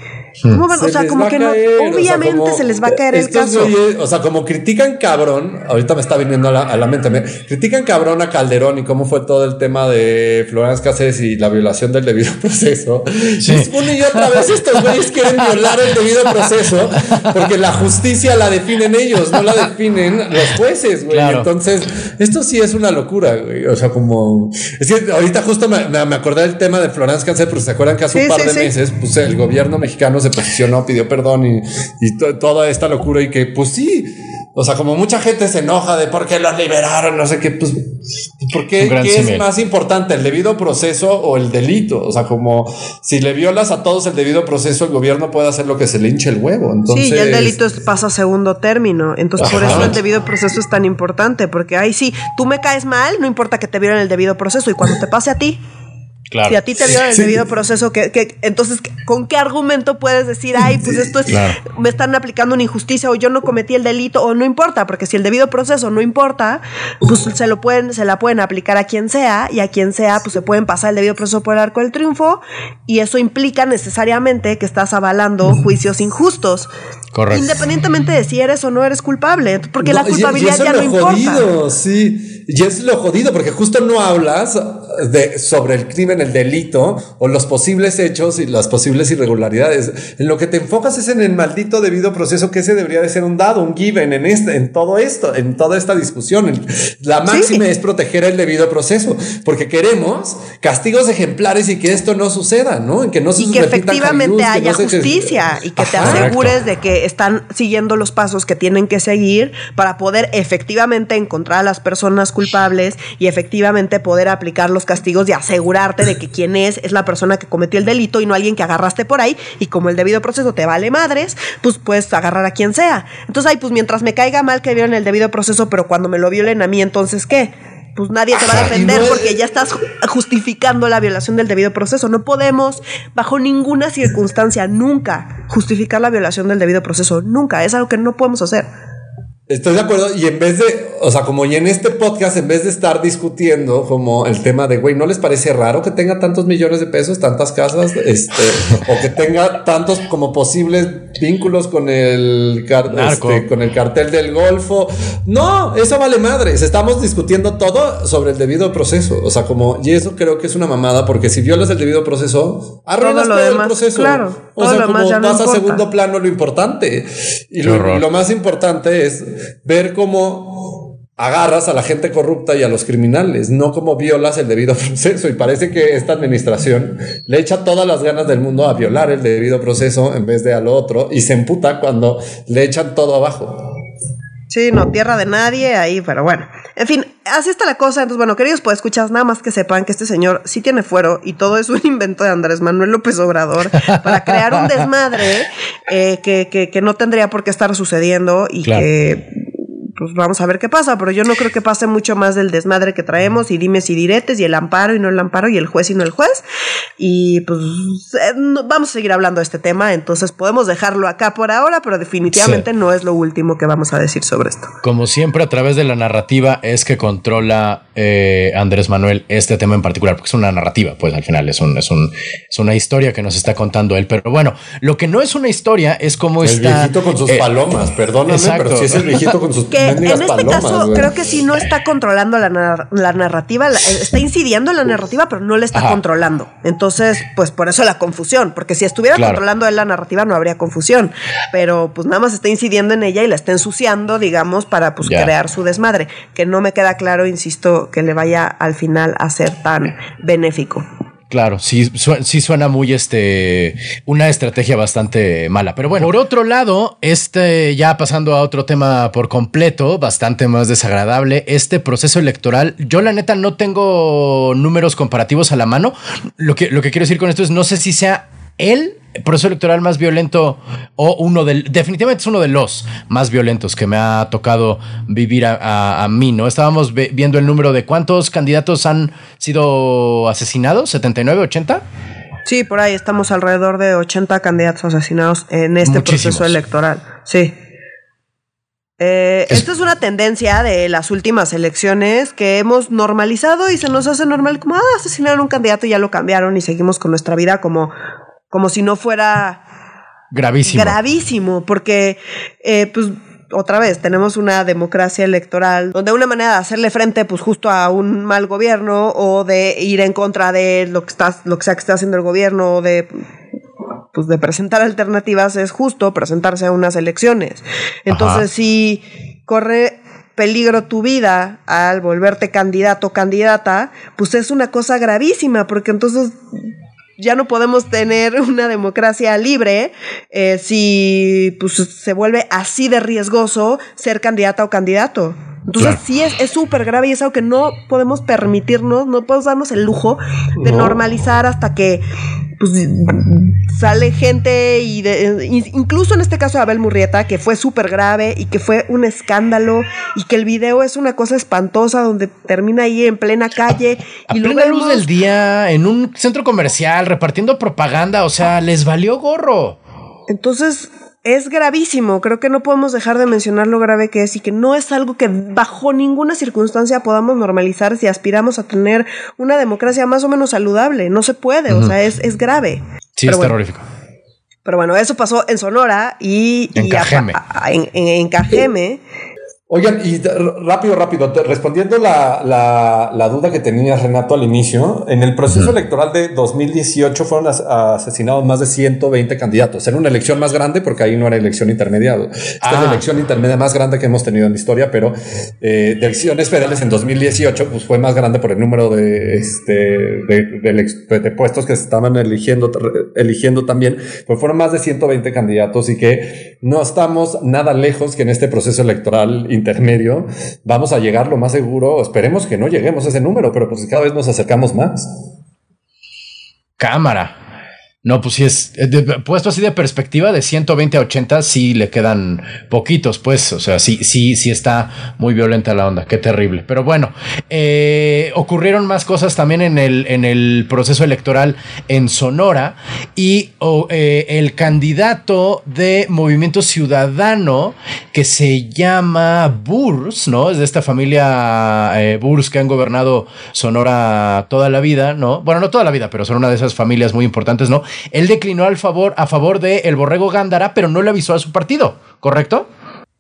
O sea, como que no, obviamente se les va a caer el caso. o sea, como critican cabrón, ahorita me está viniendo a la, mente, me, critican cabrón a Calderón y cómo fue todo el tema de Florence Cáceres y la violación del debido [LAUGHS] proceso. Sí. una y otra vez estos güeyes quieren violar el debido proceso porque la justicia la definen ellos, no la definen los jueces, güey. Entonces, esto sí es una locura, güey. O sea, como. Es que ahorita justo me, me acordé del tema de Florence Cáceres, pero se acuerdan que hace un par de meses, pues el gobierno mexicano se posicionó, pidió perdón y, toda esta locura y que pues sí, o sea, como mucha gente se enoja de por qué los liberaron, no sé qué, pues, ¿por qué, es más importante, el debido proceso o el delito? O sea, como si le violas a todos el debido proceso, el gobierno puede hacer lo que se le hinche el huevo. Entonces, sí, y el delito pasa a segundo término. Entonces, por eso el debido proceso es tan importante, porque ahí sí, tú me caes mal, no importa que te violen el debido proceso, y cuando te pase a ti, si a ti te violan el debido proceso, que, entonces, ¿con qué argumento puedes decir, ay, pues esto es, me están aplicando una injusticia o yo no cometí el delito o no importa? Porque si el debido proceso no importa, pues se lo pueden, se la pueden aplicar a quien sea y a quien sea, pues se pueden pasar el debido proceso por el arco del triunfo y eso implica necesariamente que estás avalando juicios injustos. Correcto. Independientemente de si eres o no eres culpable, porque la culpabilidad ya no importa. Sí, y es lo jodido, porque justo no hablas de, sobre el crimen, el delito o los posibles hechos y las posibles irregularidades. En lo que te enfocas es en el maldito debido proceso que ese debería de ser un dado, un given en, este, en todo esto, en toda esta discusión. La máxima es proteger el debido proceso, porque queremos castigos ejemplares y que esto no suceda, ¿no? En que no se y que efectivamente haya justicia [LAUGHS] y que te asegures de que están siguiendo los pasos que tienen que seguir para poder efectivamente encontrar a las personas culpables y efectivamente poder aplicar los castigos y asegurarte de que quien es es la persona que cometió el delito y no alguien que agarraste por ahí y como el debido proceso te vale madres, pues puedes agarrar a quien sea. Entonces, ahí pues mientras me caiga mal que violen el debido proceso, pero cuando me lo violen a mí, entonces ¿qué? Pues nadie te va a defender porque ya estás justificando la violación del debido proceso. No podemos, bajo ninguna circunstancia, nunca justificar la violación del debido proceso. Nunca. Es algo que no podemos hacer. Estoy de acuerdo. Y en vez de, o sea, como y en este podcast, en vez de estar discutiendo como el tema de, güey, ¿no les parece raro que tenga tantos millones de pesos, tantas casas, este, o que tenga tantos como posibles vínculos con el, este, con el cartel del Golfo? No, eso vale madres. Estamos discutiendo todo sobre el debido proceso. O sea, como, y eso creo que es una mamada, porque si violas el debido proceso, arruinas todo, el proceso. Claro, o sea, como pasa a segundo plano lo importante. Y lo más importante es ver cómo agarras a la gente corrupta y a los criminales, no como violas el debido [LAUGHS] proceso. Y parece que esta administración le echa todas las ganas del mundo a violar el debido proceso en vez de al otro y se emputa cuando le echan todo abajo. Sí, no, tierra de nadie ahí, pero bueno. En fin, así está la cosa. Entonces, bueno, queridos, pues escuchas, nada más que sepan que este señor sí tiene fuero y todo es un [LAUGHS] invento de Andrés Manuel López Obrador para crear un desmadre eh, que, que, que, no tendría por qué estar sucediendo y Claro. que pues vamos a ver qué pasa, pero yo no creo que pase mucho más del desmadre que traemos y dimes y diretes y el amparo y no el amparo y el juez y no el juez. Y pues eh, no- vamos a seguir hablando de este tema, entonces podemos dejarlo acá por ahora, pero definitivamente no es lo último que vamos a decir sobre esto. Como siempre, a través de la narrativa es que controla eh, Andrés Manuel este tema en particular, porque es una narrativa, pues al final es, un, es, un, es una historia que nos está contando él. Pero bueno, lo que no es una historia es cómo El está. viejito con sus eh, palomas, perdóname, exacto. pero si es el viejito con sus [LAUGHS] En este palomas, caso güey. creo que sí no está controlando la, nar- la narrativa, la- está incidiendo en la narrativa, pero no la está Ajá. controlando. Entonces, pues por eso la confusión, porque si estuviera Claro. controlando él la narrativa no habría confusión, pero pues nada más está incidiendo en ella y la está ensuciando, digamos, para pues Ya. crear su desmadre, que no me queda claro, insisto, que le vaya al final a ser tan benéfico. Claro, sí, sí suena muy este una estrategia bastante mala. Pero bueno, por otro lado, este ya pasando a otro tema por completo, bastante más desagradable, este proceso electoral, yo la neta no tengo números comparativos a la mano. Lo que, lo que quiero decir con esto es no sé si sea el proceso electoral más violento o uno del definitivamente es uno de los más violentos que me ha tocado vivir a, a- a mí, ¿no? Estábamos viendo el número de cuántos candidatos han sido asesinados, 79, 80. Sí, por ahí estamos alrededor de 80 candidatos asesinados en este Muchísimos. proceso electoral. Sí. Eh, Es- Esta es una tendencia de las últimas elecciones que hemos normalizado y se nos hace normal como, ah, asesinaron a un candidato y ya lo cambiaron y seguimos con nuestra vida como, como si no fuera Gravísimo. gravísimo, porque eh, pues otra vez tenemos una democracia electoral donde una manera de hacerle frente pues justo a un mal gobierno o de ir en contra de lo que está, lo que sea que esté haciendo el gobierno o de pues de presentar alternativas es justo presentarse a unas elecciones. Entonces, Ajá. si corre peligro tu vida al volverte candidato o candidata, pues es una cosa gravísima, porque entonces ya no podemos tener [LAUGHS] una democracia libre eh, si pues, se vuelve así de riesgoso ser candidata o candidato. Entonces Claro. sí es es súper grave y es algo que no podemos permitirnos, no podemos darnos el lujo de No. normalizar hasta que pues sale gente y de- in- incluso en este caso de Abel Murrieta que fue súper grave y que fue un escándalo y que el video es una cosa espantosa donde termina ahí en plena calle A y lo plena luz del día, en un centro comercial, repartiendo propaganda, o sea, les valió gorro. Entonces, es gravísimo. Creo que no podemos dejar de mencionar lo grave que es y que no es algo que bajo ninguna circunstancia podamos normalizar si aspiramos a tener una democracia más o menos saludable. No se puede, o sea, es, es grave. Sí, Pero es bueno. terrorífico. Pero bueno, eso pasó en Sonora y, En y a- Cajeme. a- a- en, en- en Cajeme. Oigan, y rápido, rápido, respondiendo la, la, la duda que tenía Renato al inicio, en el proceso electoral de 2018 fueron as- asesinados más de 120 candidatos. Era una elección más grande porque ahí no era elección intermedia. Esta es Ah. la elección intermedia más grande que hemos tenido en la historia, pero eh, de elecciones federales en 2018 pues fue más grande por el número de, este, de, de puestos que se estaban eligiendo, eligiendo también, pues fueron más de 120 candidatos y que no estamos nada lejos que en este proceso electoral intermedio vamos a llegar lo más seguro, esperemos que no lleguemos a ese número, pero pues cada vez nos acercamos más. Cámara. No, pues sí es eh, puesto así de perspectiva de 120 a 80, sí le quedan poquitos, pues. O sea, sí, sí, sí está muy violenta la onda. Qué terrible. Pero bueno, eh, ocurrieron más cosas también en el, en el proceso electoral en Sonora y eh, el candidato de Movimiento Ciudadano que se llama Burs, ¿no? Es de esta familia eh, Burs que han gobernado Sonora toda la vida, ¿no? Bueno, no toda la vida, pero son una de esas familias muy importantes, ¿no? Él declinó al favor, a favor de el Borrego Gándara, pero no le avisó a su partido, ¿correcto?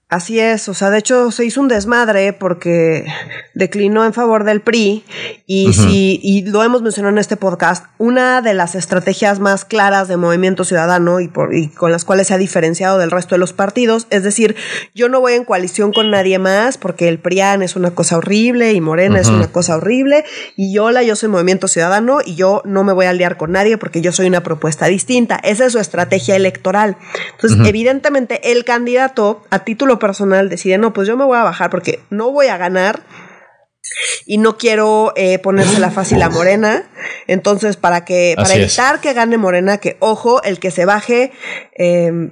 Así es, o sea, de hecho se hizo un desmadre porque declinó en favor del PRI y si y lo hemos mencionado en este podcast, una de las estrategias más claras de Movimiento Ciudadano y, por, y con las cuales se ha diferenciado del resto de los partidos, es decir, yo no voy en coalición con nadie más porque el PRIAN es una cosa horrible y Morena es una cosa horrible y hola, yo soy Movimiento Ciudadano y yo no me voy a aliar con nadie porque yo soy una propuesta distinta. Esa es su estrategia electoral. Entonces, evidentemente, el candidato a título lo personal decide, no, pues yo me voy a bajar porque no voy a ganar y no quiero eh, ponérsela fácil a Morena. Entonces, para que, para evitar que gane Morena, que ojo, el que se baje, eh,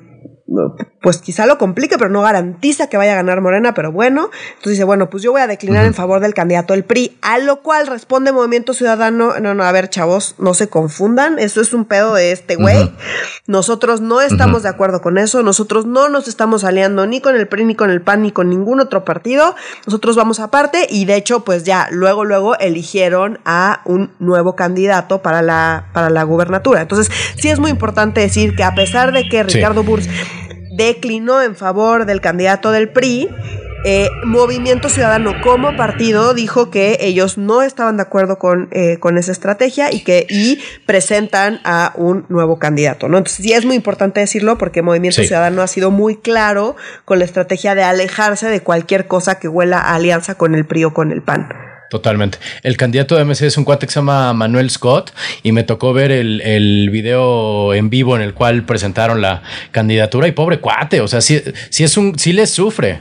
pues quizá lo complique, pero no garantiza que vaya a ganar Morena, pero bueno. Entonces dice, bueno, pues yo voy a declinar en favor del candidato del PRI, a lo cual responde Movimiento Ciudadano, no, no, a ver, chavos, no se confundan, eso es un pedo de este güey. Nosotros no estamos de acuerdo con eso, nosotros no nos estamos aliando ni con el PRI, ni con el PAN, ni con ningún otro partido, nosotros vamos aparte y de hecho, pues ya, luego, luego eligieron a un nuevo candidato para la, para la gubernatura. Entonces, sí es muy importante decir que a pesar de que Ricardo Burs declinó en favor del candidato del PRI. Eh, Movimiento Ciudadano como partido dijo que ellos no estaban de acuerdo con, eh, con esa estrategia y que y presentan a un nuevo candidato, ¿no? Entonces sí es muy importante decirlo porque Movimiento Ciudadano ha sido muy claro con la estrategia de alejarse de cualquier cosa que huela a alianza con el PRI o con el PAN. Totalmente. El candidato de MC es un cuate que se llama Manuel Scott y me tocó ver el, el, video en vivo en el cual presentaron la candidatura y pobre cuate, o sea, si sí es un, sí le sufre.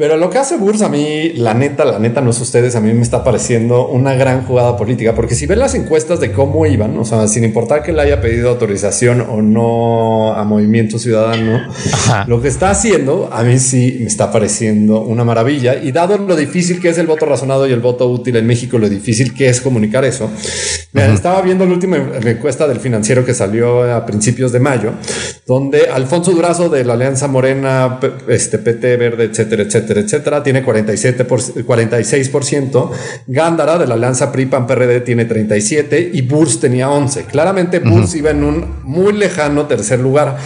Pero lo que hace Burs a mí, la neta, la neta, no es ustedes, a mí me está pareciendo una gran jugada política, porque si ven las encuestas de cómo iban, o sea, sin importar que le haya pedido autorización o no a Movimiento Ciudadano, lo que está haciendo a mí sí me está pareciendo una maravilla. Y dado lo difícil que es el voto razonado y el voto útil en México, lo difícil que es comunicar eso, estaba viendo la última encuesta del financiero que salió a principios de mayo, donde Alfonso Durazo de la Alianza Morena, este PT Verde, etcétera, etcétera, etcétera, tiene 47 por, 46%, Gándara de la Alianza PRI-PAN-PRD tiene 37 y Burs tenía 11. Claramente Burs iba en un muy lejano tercer lugar.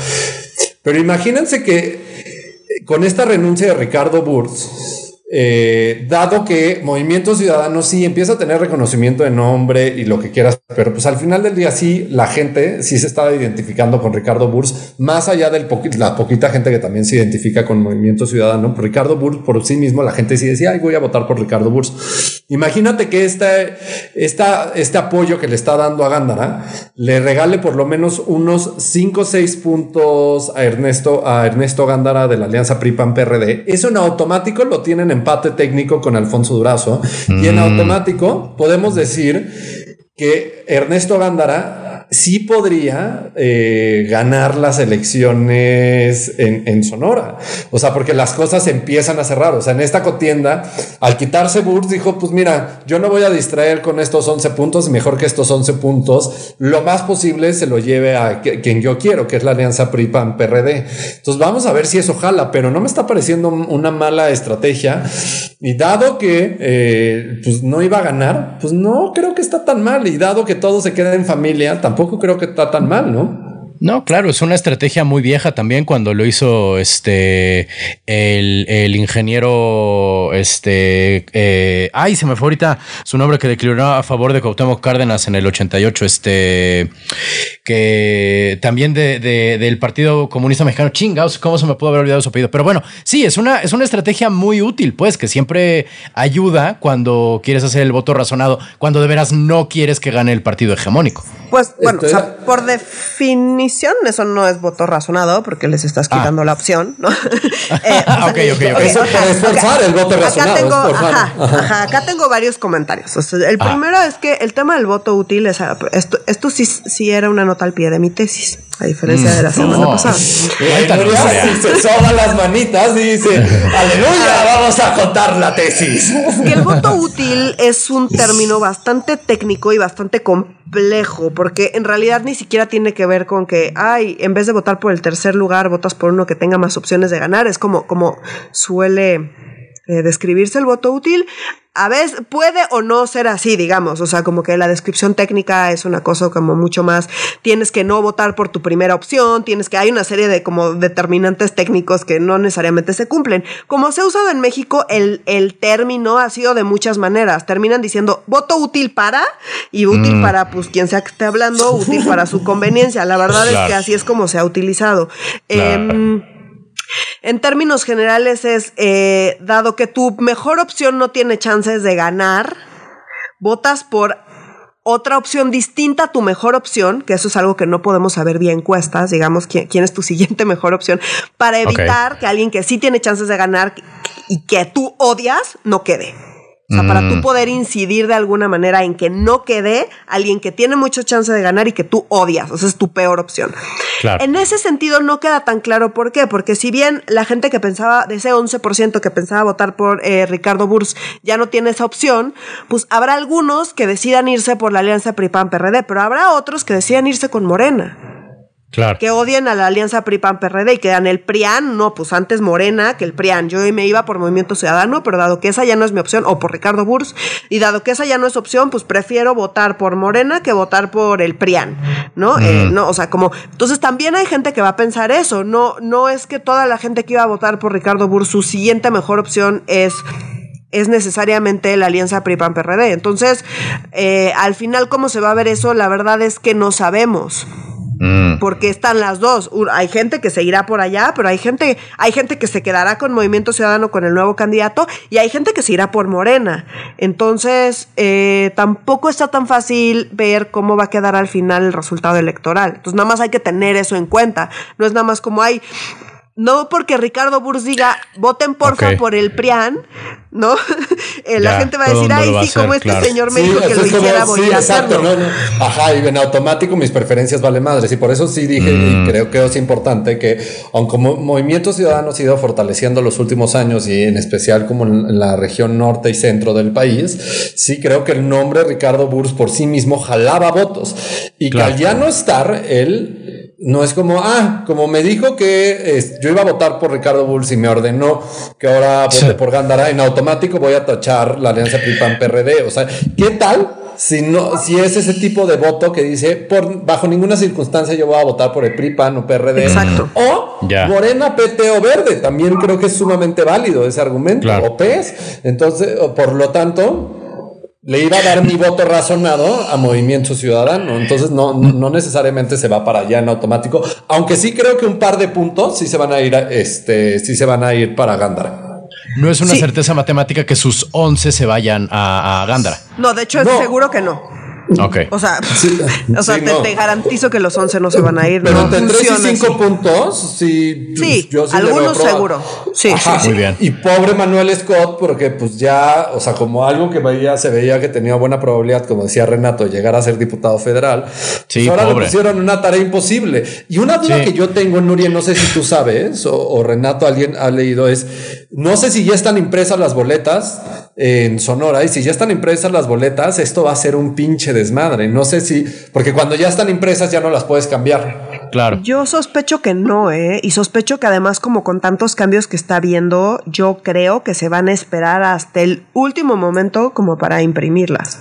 Pero imagínense que con esta renuncia de Ricardo Burs, eh, dado que Movimiento Ciudadano sí empieza a tener reconocimiento de nombre y lo que quieras, pero pues al final del día sí, la gente sí se estaba identificando con Ricardo Burs, más allá de la poquita gente que también se identifica con Movimiento Ciudadano, Ricardo Burs por sí mismo, la gente sí decía, voy a votar por Ricardo Burs. Imagínate que este, esta, este apoyo que le está dando a Gándara le regale por lo menos unos 5 o 6 puntos a Ernesto, a Ernesto Gándara de la Alianza PRI-PAN-PRD. Eso en automático lo tienen en empate técnico con Alfonso Durazo. Y en mm. automático podemos decir que Ernesto Gándara sí podría eh, ganar las elecciones en, Sonora. O sea, porque las cosas empiezan a cerrar. O sea, en esta contienda, al quitarse Burs, dijo, pues mira, yo no voy a distraer con estos 11 puntos, mejor que estos 11 puntos, lo más posible se lo lleve a quien yo quiero, que es la alianza PRI-PAN-PRD. Entonces vamos a ver si eso jala, pero no me está pareciendo una mala estrategia. Y dado que eh, pues no iba a ganar, pues no creo que está tan mal. Y dado que todo se queda en familia, tampoco tampoco creo que está tan mal, ¿no? No, claro, es una estrategia muy vieja también cuando lo hizo este el, ingeniero este eh, ay se me fue ahorita su nombre que declaró a favor de Cuauhtémoc Cárdenas en el 88 este que también de, del Partido Comunista Mexicano. Chingados cómo se me pudo haber olvidado su apellido pero bueno sí es una es una estrategia muy útil pues que siempre ayuda cuando quieres hacer el voto razonado cuando de veras no quieres que gane el partido hegemónico. Pues bueno o sea, por definición eso no es voto razonado porque les estás ah. quitando la opción, ¿no? [LAUGHS] eh, [LAUGHS] ok, ok, ok. Eso esforzar el voto razonado. Acá tengo, acá tengo varios comentarios. el ah. primero es que el tema del voto útil, es, esto, esto sí, sí era una nota al pie de mi tesis a diferencia de la mm. semana pasada. se soba las manitas y dice, aleluya, vamos a contar la tesis. el voto útil es un término bastante técnico y bastante complejo, porque en realidad ni siquiera tiene que ver con que, ay, en vez de votar por el tercer lugar, votas por uno que tenga más opciones de ganar. Es como, como suele eh, describirse el voto útil. A veces puede o no ser así, digamos, o sea, como que la descripción técnica es una cosa como mucho más, tienes que no votar por tu primera opción, tienes que, hay una serie de como determinantes técnicos que no necesariamente se cumplen. Como se ha usado en México, el, el término ha sido de muchas maneras. Terminan diciendo voto útil para y útil mm. para, pues, quien sea que esté hablando, útil para su conveniencia. La verdad es que así es como se ha utilizado. Em, en términos generales es, eh, dado que tu mejor opción no tiene chances de ganar, votas por otra opción distinta a tu mejor opción, que eso es algo que no podemos saber vía encuestas, digamos, quién, quién es tu [LAUGHS] siguiente mejor opción, para evitar que alguien que sí tiene chances de ganar y que tú odias no quede. O sea, para tú mm. poder incidir de alguna manera en que no quede alguien que tiene mucha chance de ganar y que tú odias. O sea, es tu peor opción. En ese sentido no queda tan claro por qué. Porque si bien la gente que pensaba, de ese 11% que pensaba votar por eh, Ricardo Burs ya no tiene esa opción, pues habrá algunos que decidan irse por la alianza PRI-PAN-PRD, pero habrá otros que decidan irse con Morena. Que odien a la alianza PRI-PAN-PRD y que dan el PRIAN, no, pues antes Morena que el PRIAN. Yo me iba por Movimiento Ciudadano, pero dado que esa ya no es mi opción, o por Ricardo Burs, y dado que esa ya no es opción, pues prefiero votar por Morena que votar por el PRIAN, ¿no? Eh, no, o sea, como, entonces también hay gente que va a pensar eso, no, no es que toda la gente que iba a votar por Ricardo Burs, su siguiente mejor opción es es necesariamente la alianza PRI-PAN-PRD. Entonces, eh, al final, ¿cómo se va a ver eso? La verdad es que no sabemos. Mm. Porque están las dos. Hay gente que se irá por allá, pero hay gente, hay gente que se quedará con Movimiento Ciudadano con el nuevo candidato y hay gente que se irá por Morena. Entonces, eh, tampoco está tan fácil ver cómo va a quedar al final el resultado electoral. Entonces, nada más hay que tener eso en cuenta. No es nada más como hay no porque Ricardo Burs diga, voten porfa por el PRIAN, ¿no? [LAUGHS] Eh, la gente va a decir, ay, sí, como este señor me dijo que lo hiciera, voy a hacerlo. Ajá, y en automático mis preferencias vale madres. Y por eso sí dije, y mm. creo que es importante que, aunque Movimiento Ciudadano ha ido fortaleciendo los últimos años y en especial como en la región norte y centro del país, sí creo que el nombre Ricardo Burs por sí mismo jalaba votos. Y que al ya no estar, él no es como, ah, como me dijo que yo iba a votar por Ricardo Bulls y me ordenó que ahora vote por Gándara, en automático voy a tachar la alianza PRI-PAN-PRD. O sea, ¿qué tal si no, si es ese tipo de voto que dice por bajo ninguna circunstancia yo voy a votar por el PRI, PAN o PRD. Exacto. O Morena, PT o Verde. También creo que es sumamente válido ese argumento. O PES. Entonces, por lo tanto, le iba a dar mi voto razonado a Movimiento Ciudadano. Entonces no, no necesariamente se va para allá en automático. Aunque sí creo que un par de puntos sí se van a ir, este, sí se van a ir para Gándara. No es una certeza matemática que sus 11 se vayan a, a Gándara. No, de hecho, es seguro que no. Ok. O sea, o sea te, garantizo que los 11 no se van a ir. Pero no entre 5 puntos, sí. Sí, yo sí algunos seguro. Sí, sí, Muy bien. Y pobre Manuel Scott, porque pues ya, o sea, como algo que veía, se veía que tenía buena probabilidad, como decía Renato, llegar a ser diputado federal. Sí, pues ahora le pusieron una tarea imposible. Y una duda que yo tengo, Nuria, no sé si tú sabes, o, o Renato, alguien ha leído, es, no sé si ya están impresas las boletas en Sonora y si ya están impresas las boletas, esto va a ser un pinche desmadre. No sé si, porque cuando ya están impresas ya no las puedes cambiar. Claro. Yo sospecho que no, ¿eh? Y sospecho que además como con tantos cambios que está viendo, yo creo que se van a esperar hasta el último momento como para imprimirlas.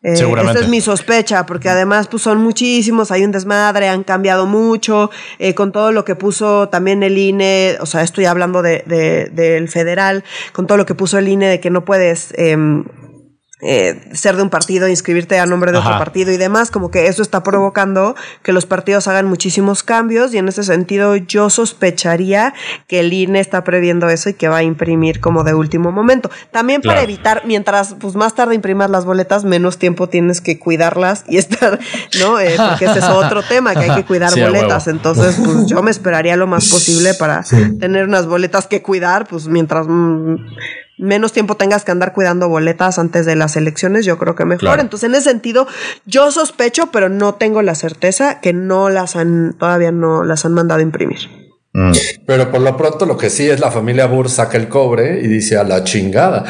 Eh, esa es mi sospecha, porque además pues, son muchísimos, hay un desmadre, han cambiado mucho, eh, con todo lo que puso también el INE, o sea, estoy hablando de, de, del federal, con todo lo que puso el INE de que no puedes... Eh, eh, ser de un partido, inscribirte a nombre de otro partido y demás, como que eso está provocando que los partidos hagan muchísimos cambios y en ese sentido yo sospecharía que el INE está previendo eso y que va a imprimir como de último momento. También para evitar, mientras pues más tarde imprimas las boletas, menos tiempo tienes que cuidarlas y estar, ¿no? Eh, porque ese es otro tema, que hay que cuidar boletas. Entonces, pues yo me esperaría lo más posible para tener unas boletas que cuidar, pues mientras... Mm, menos tiempo tengas que andar cuidando boletas antes de las elecciones, yo creo que mejor. Entonces, en ese sentido, yo sospecho, pero no tengo la certeza que no las han, todavía no las han mandado a imprimir. Mm. Pero por lo pronto lo que sí es la familia Burr saca el cobre y dice a la chingada.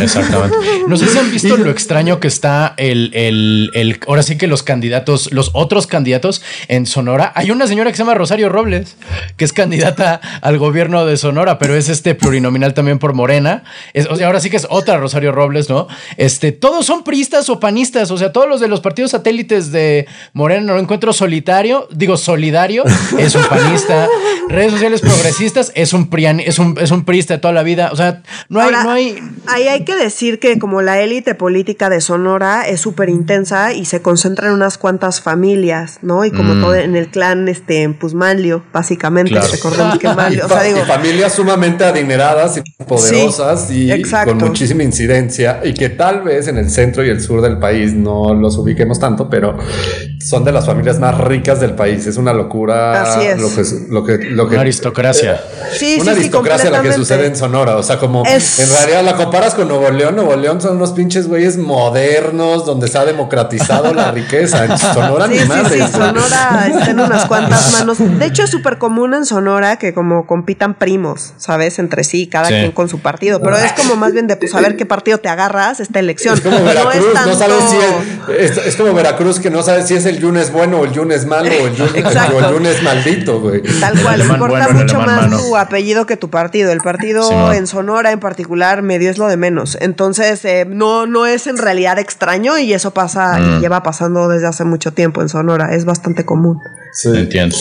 Exactamente. [LAUGHS] No sé si han visto lo extraño que está el, el, el, ahora sí que los candidatos, los otros candidatos en Sonora. Hay una señora que se llama Rosario Robles, que es candidata al gobierno de Sonora, pero es este plurinominal también por Morena. o sea, ahora sí que es otra Rosario Robles, ¿no? Este, todos son priistas o panistas, o sea, todos los de los partidos satélites de Morena no encuentro solitario, digo solidario, es un panista. [LAUGHS] sociales [LAUGHS] progresistas, es un, prian, es un, es un priista de toda la vida. O sea, no hay, no hay. Ahí hay que decir que como la élite política de Sonora es súper intensa y se concentra en unas cuantas familias, ¿no? Y como mm. todo en el clan este en Pusmanlio, básicamente. Recordemos que [LAUGHS] Manlio, o sea, digo, familias sumamente adineradas y poderosas y con muchísima incidencia. Y que tal vez en el centro y el sur del país no los ubiquemos tanto, pero son de las familias más ricas del país. Es una locura Así es. lo que, lo que, una aristocracia. Sí, una aristocracia la que sucede en Sonora. O sea, como en realidad la comparas con Nuevo León. Nuevo León son unos pinches güeyes modernos donde se ha democratizado la riqueza. En Sonora [LAUGHS] ni más. Sí, Sonora está en unas cuantas [LAUGHS] manos. De hecho, es súper común en Sonora que como compitan primos, ¿sabes? Entre sí, cada quien con su partido. Pero es como más bien de pues saber qué partido te agarras esta elección. Es como Veracruz, no, sabes si es, es, como Veracruz que no sabes si es el lunes bueno o el lunes malo o el lunes, maldito, güey. Tal cual, importa mucho más tu apellido que tu partido. El partido en Sonora en particular medio es lo de menos. Entonces, eh, no, no es en realidad extraño y eso pasa y mm. lleva pasando desde hace mucho tiempo en Sonora. Es bastante común. Sí. Entiendo.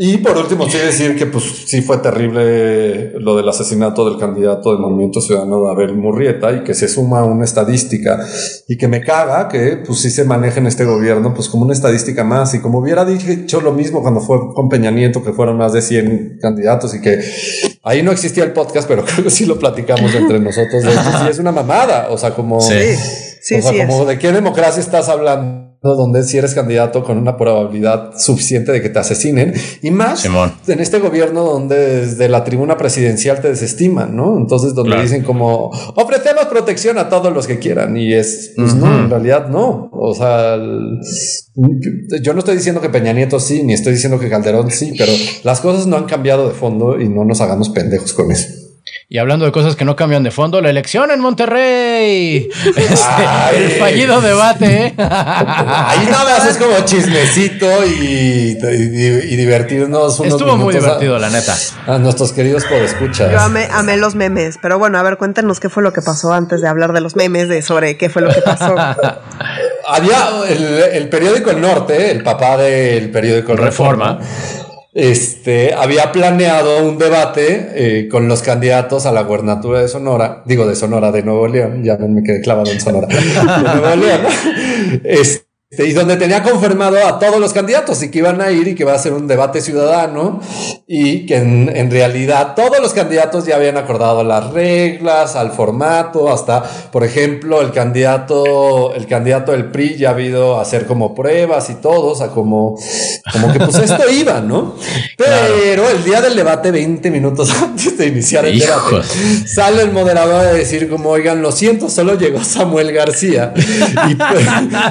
Y por último, sí decir que pues sí fue terrible lo del asesinato del candidato del Movimiento Ciudadano de Abel Murrieta y que se suma a una estadística. Y que me caga que pues sí se maneja en este gobierno pues como una estadística más. Y como hubiera dicho lo mismo cuando fue con Peña Nieto que fueron más de 100 candidatos y que ahí no existía el podcast pero [LAUGHS] creo que sí lo platicamos entre nosotros de sí es una mamada. O sea como sí, sí, o sea, como de qué democracia estás hablando donde si eres candidato con una probabilidad suficiente de que te asesinen y más en este gobierno donde desde la tribuna presidencial te desestiman, ¿no? Entonces donde dicen como ofrecemos protección a todos los que quieran y es, pues no, en realidad no. O sea, yo no estoy diciendo que Peña Nieto sí, ni estoy diciendo que Calderón sí, pero las cosas no han cambiado de fondo y no nos hagamos pendejos con eso. Y hablando de cosas que no cambian de fondo, la elección en Monterrey. [LAUGHS] Este, el fallido debate. ¿eh? [LAUGHS] Ahí nada más es como chismecito y, divertirnos. Estuvo muy divertido, la neta. A nuestros queridos podescuchas. Yo amé, amé, los memes. Pero bueno, a ver, cuéntenos qué fue lo que pasó antes de hablar de los memes, de sobre qué fue lo que pasó. [LAUGHS] Había el, periódico El Norte, el papá del periódico Reforma este, había planeado un debate eh, con los candidatos a la gubernatura de Sonora, digo de Sonora, de Nuevo León, ya me quedé clavado en Sonora, de Nuevo León, [LAUGHS] este, y donde tenía confirmado a todos los candidatos y que iban a ir y que va a ser un debate ciudadano y que en, realidad todos los candidatos ya habían acordado las reglas, al formato, hasta, por ejemplo, el candidato, el candidato del PRI ya ha habido hacer como pruebas y todo, o sea, como, como que pues esto [LAUGHS] iba, ¿no? Pero el día del debate, 20 minutos [LAUGHS] antes de iniciar el debate, sale el moderador a decir como, oigan, lo siento, solo llegó Samuel García [LAUGHS] y pues,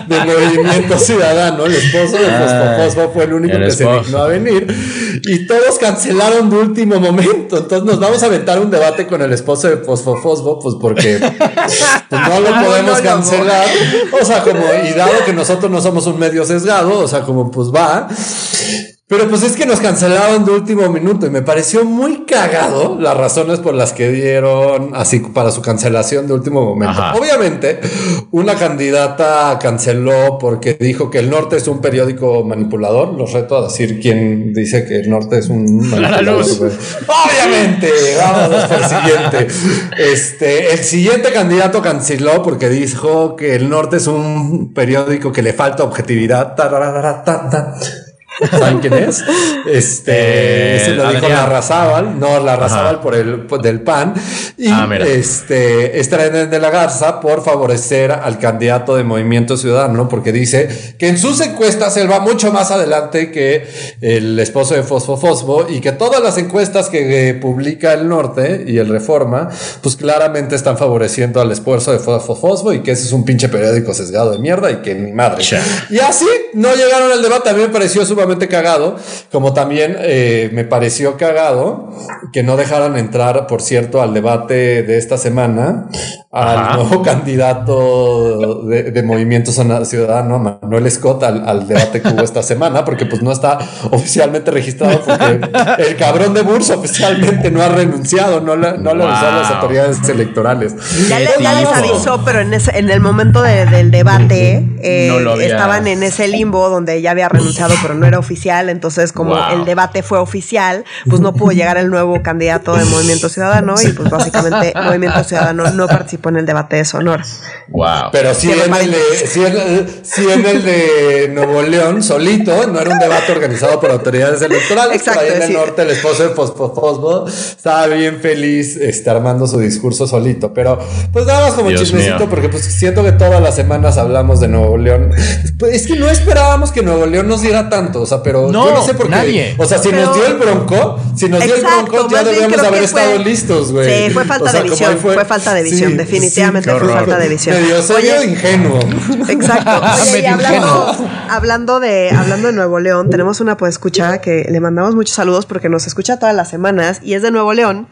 de [LAUGHS] Ciudadano, el esposo de Fosfo fue el único que se dignó a venir. Y todos cancelaron de último momento. Entonces nos vamos a aventar un debate con el esposo de Fosfo Fosfo, pues porque [LAUGHS] pues, no lo podemos cancelar. O sea, como, y dado que nosotros no somos un medio sesgado, o sea, como pues va. Pero pues es que nos cancelaron de último minuto y me pareció muy cagado las razones por las que dieron así para su cancelación de último momento. Obviamente, una candidata canceló porque dijo que el norte es un periódico manipulador. Los reto a decir quién dice que el norte es un manipulador. Obviamente, vamos por el siguiente. Este, el siguiente candidato canceló porque dijo que el norte es un periódico que le falta objetividad. ¿Saben quién es? Este, eh, se lo dijo la Razábal, no la Razábal por el del PAN. Y ah, este, de la Garza por favorecer al candidato de Movimiento Ciudadano, porque dice que en sus encuestas él va mucho más adelante que el esposo de Fosfo Fosfo y que todas las encuestas que publica el Norte y el Reforma, pues claramente están favoreciendo al esfuerzo de Fosfo Fosfo y que ese es un pinche periódico sesgado de mierda y que ni madre. Y así no llegaron al debate. A mí me pareció sumamente cagado, como también eh, me pareció cagado que no dejaran entrar, por cierto, al debate de esta semana al nuevo [LAUGHS] candidato de, Movimiento Ciudadano, Manuel Scott, al, debate que hubo esta semana, porque pues no está oficialmente registrado porque el cabrón de Bursa oficialmente no ha renunciado, no, le, no le avisó a las autoridades electorales. Ya, les avisó, pero en, ese, en el momento del debate eh, estaban en ese limbo donde ya había renunciado, pero no era era oficial, entonces como el debate fue oficial, pues no pudo llegar el nuevo candidato de Movimiento Ciudadano y pues básicamente Movimiento Ciudadano no participó en el debate de Sonora. Wow. Pero sí, en el, de, en el, de Nuevo León, solito, no era un debate organizado por autoridades electorales. Exacto. ahí en el norte, el esposo de Fosfo estaba bien feliz este, armando su discurso solito. Pero pues nada más como chismecito, porque pues siento que todas las semanas hablamos de Nuevo León. Pues, es que no esperábamos que Nuevo León nos diera tanto, sea, pero yo no sé por qué. Nadie. O sea, si nos dio el bronco, si nos dio el bronco, ya debíamos haber estado listos, güey. Sí, fue falta de visión, fue... falta de visión, definitivamente fue falta de visión. Medio serio ingenuo. [LAUGHS] Exacto. [LAUGHS] Oye, hablando, hablando, de, hablando de Nuevo León, tenemos una pues escucha que le mandamos muchos saludos porque nos escucha todas las semanas y es de Nuevo León.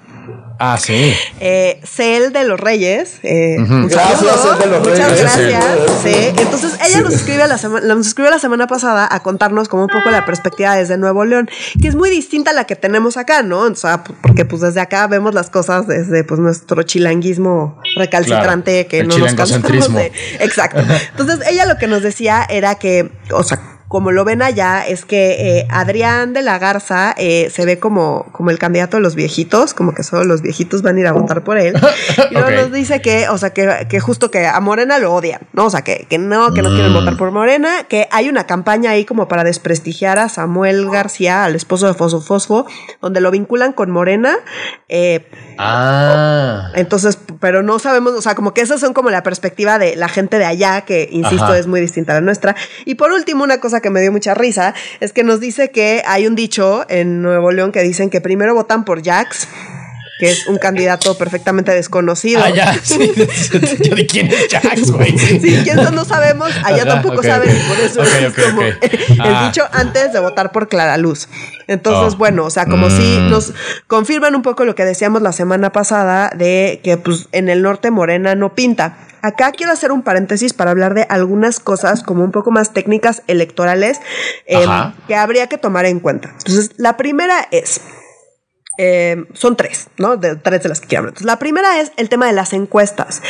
Ah, sí. Eh, Cel de los Reyes. Eh, gracias, de los Muchas gracias. Sí. Entonces, ella nos, escribe la nos escribió la semana pasada a contarnos como un poco la perspectiva desde Nuevo León, que es muy distinta a la que tenemos acá, ¿no? O sea, porque pues desde acá vemos las cosas desde pues nuestro chilanguismo recalcitrante que no nos cansamos de. Exacto. Entonces, ella lo que nos decía era que, o sea, como lo ven allá, es que eh, Adrián de la Garza eh, se ve como, como el candidato de los viejitos, como que solo los viejitos van a ir a votar por él. [LAUGHS] Y luego nos dice que, o sea, que, que, justo que a Morena lo odian, ¿no? O sea, que, que no, que no quieren mm. votar por Morena, que hay una campaña ahí como para desprestigiar a Samuel García, al esposo de Fosfo Fosfo, donde lo vinculan con Morena. Eh, ah. Entonces, pero no sabemos, o sea, como que esas son como la perspectiva de la gente de allá, que insisto, es muy distinta a la nuestra. Y por último, una cosa que me dio mucha risa es que nos dice que hay un dicho en Nuevo León que dicen que primero votan por Jax que es un candidato perfectamente desconocido. Ah, ya, [LAUGHS] sí. ¿De quién es Jax, güey? Sí, quién no sabemos, allá tampoco saben, y por eso es como el ah. dicho antes de votar por Clara Luz. Entonces, oh. bueno, o sea, como si mm. nos confirman un poco lo que decíamos la semana pasada de que pues en el norte Morena no pinta. Acá quiero hacer un paréntesis para hablar de algunas cosas como un poco más técnicas electorales em, que habría que tomar en cuenta. Entonces, la primera es, em, son tres, ¿no? De, tres de las que quiero hablar. Entonces, la primera es el tema de las encuestas.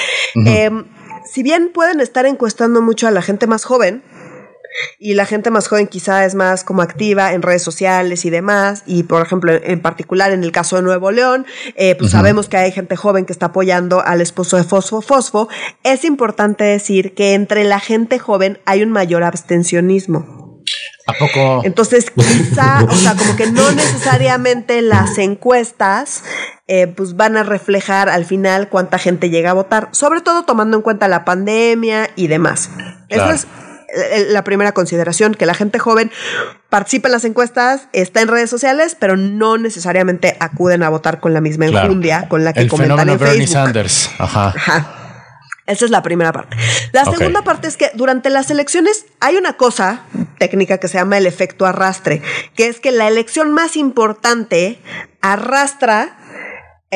Em, si bien pueden estar encuestando mucho a la gente más joven, y la gente más joven quizá es más como activa en redes sociales y demás. Y por ejemplo, en particular en el caso de Nuevo León, eh, pues sabemos que hay gente joven que está apoyando al esposo de Fosfo Fosfo. Es importante decir que entre la gente joven hay un mayor abstencionismo. ¿A poco? Entonces, [LAUGHS] quizá, o sea, como que no necesariamente las encuestas eh, pues van a reflejar al final cuánta gente llega a votar, sobre todo tomando en cuenta la pandemia y demás. Eso es la primera consideración, que la gente joven participa en las encuestas, está en redes sociales, pero no necesariamente acuden a votar con la misma enjundia con la que comentan en Bernie Sanders. Ajá. Esa es la primera parte. La segunda parte es que durante las elecciones hay una cosa técnica que se llama el efecto arrastre, que es que la elección más importante arrastra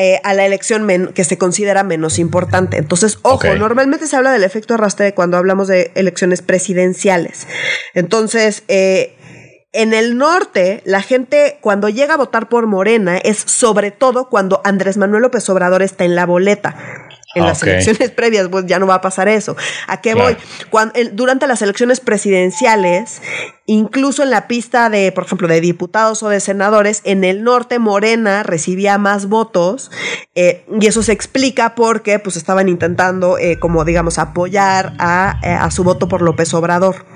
eh, a la elección que se considera menos importante. Entonces, ojo, normalmente se habla del efecto arrastre cuando hablamos de elecciones presidenciales. Entonces, eh, en el norte, la gente cuando llega a votar por Morena es sobre todo cuando Andrés Manuel López Obrador está en la boleta. En las elecciones [LAUGHS] previas, pues ya no va a pasar eso. ¿A qué voy? Cuando, durante las elecciones presidenciales, incluso en la pista de, por ejemplo, de diputados o de senadores, en el norte Morena recibía más votos eh, y eso se explica porque pues estaban intentando, eh, como digamos, apoyar a, eh, a, su voto por López Obrador.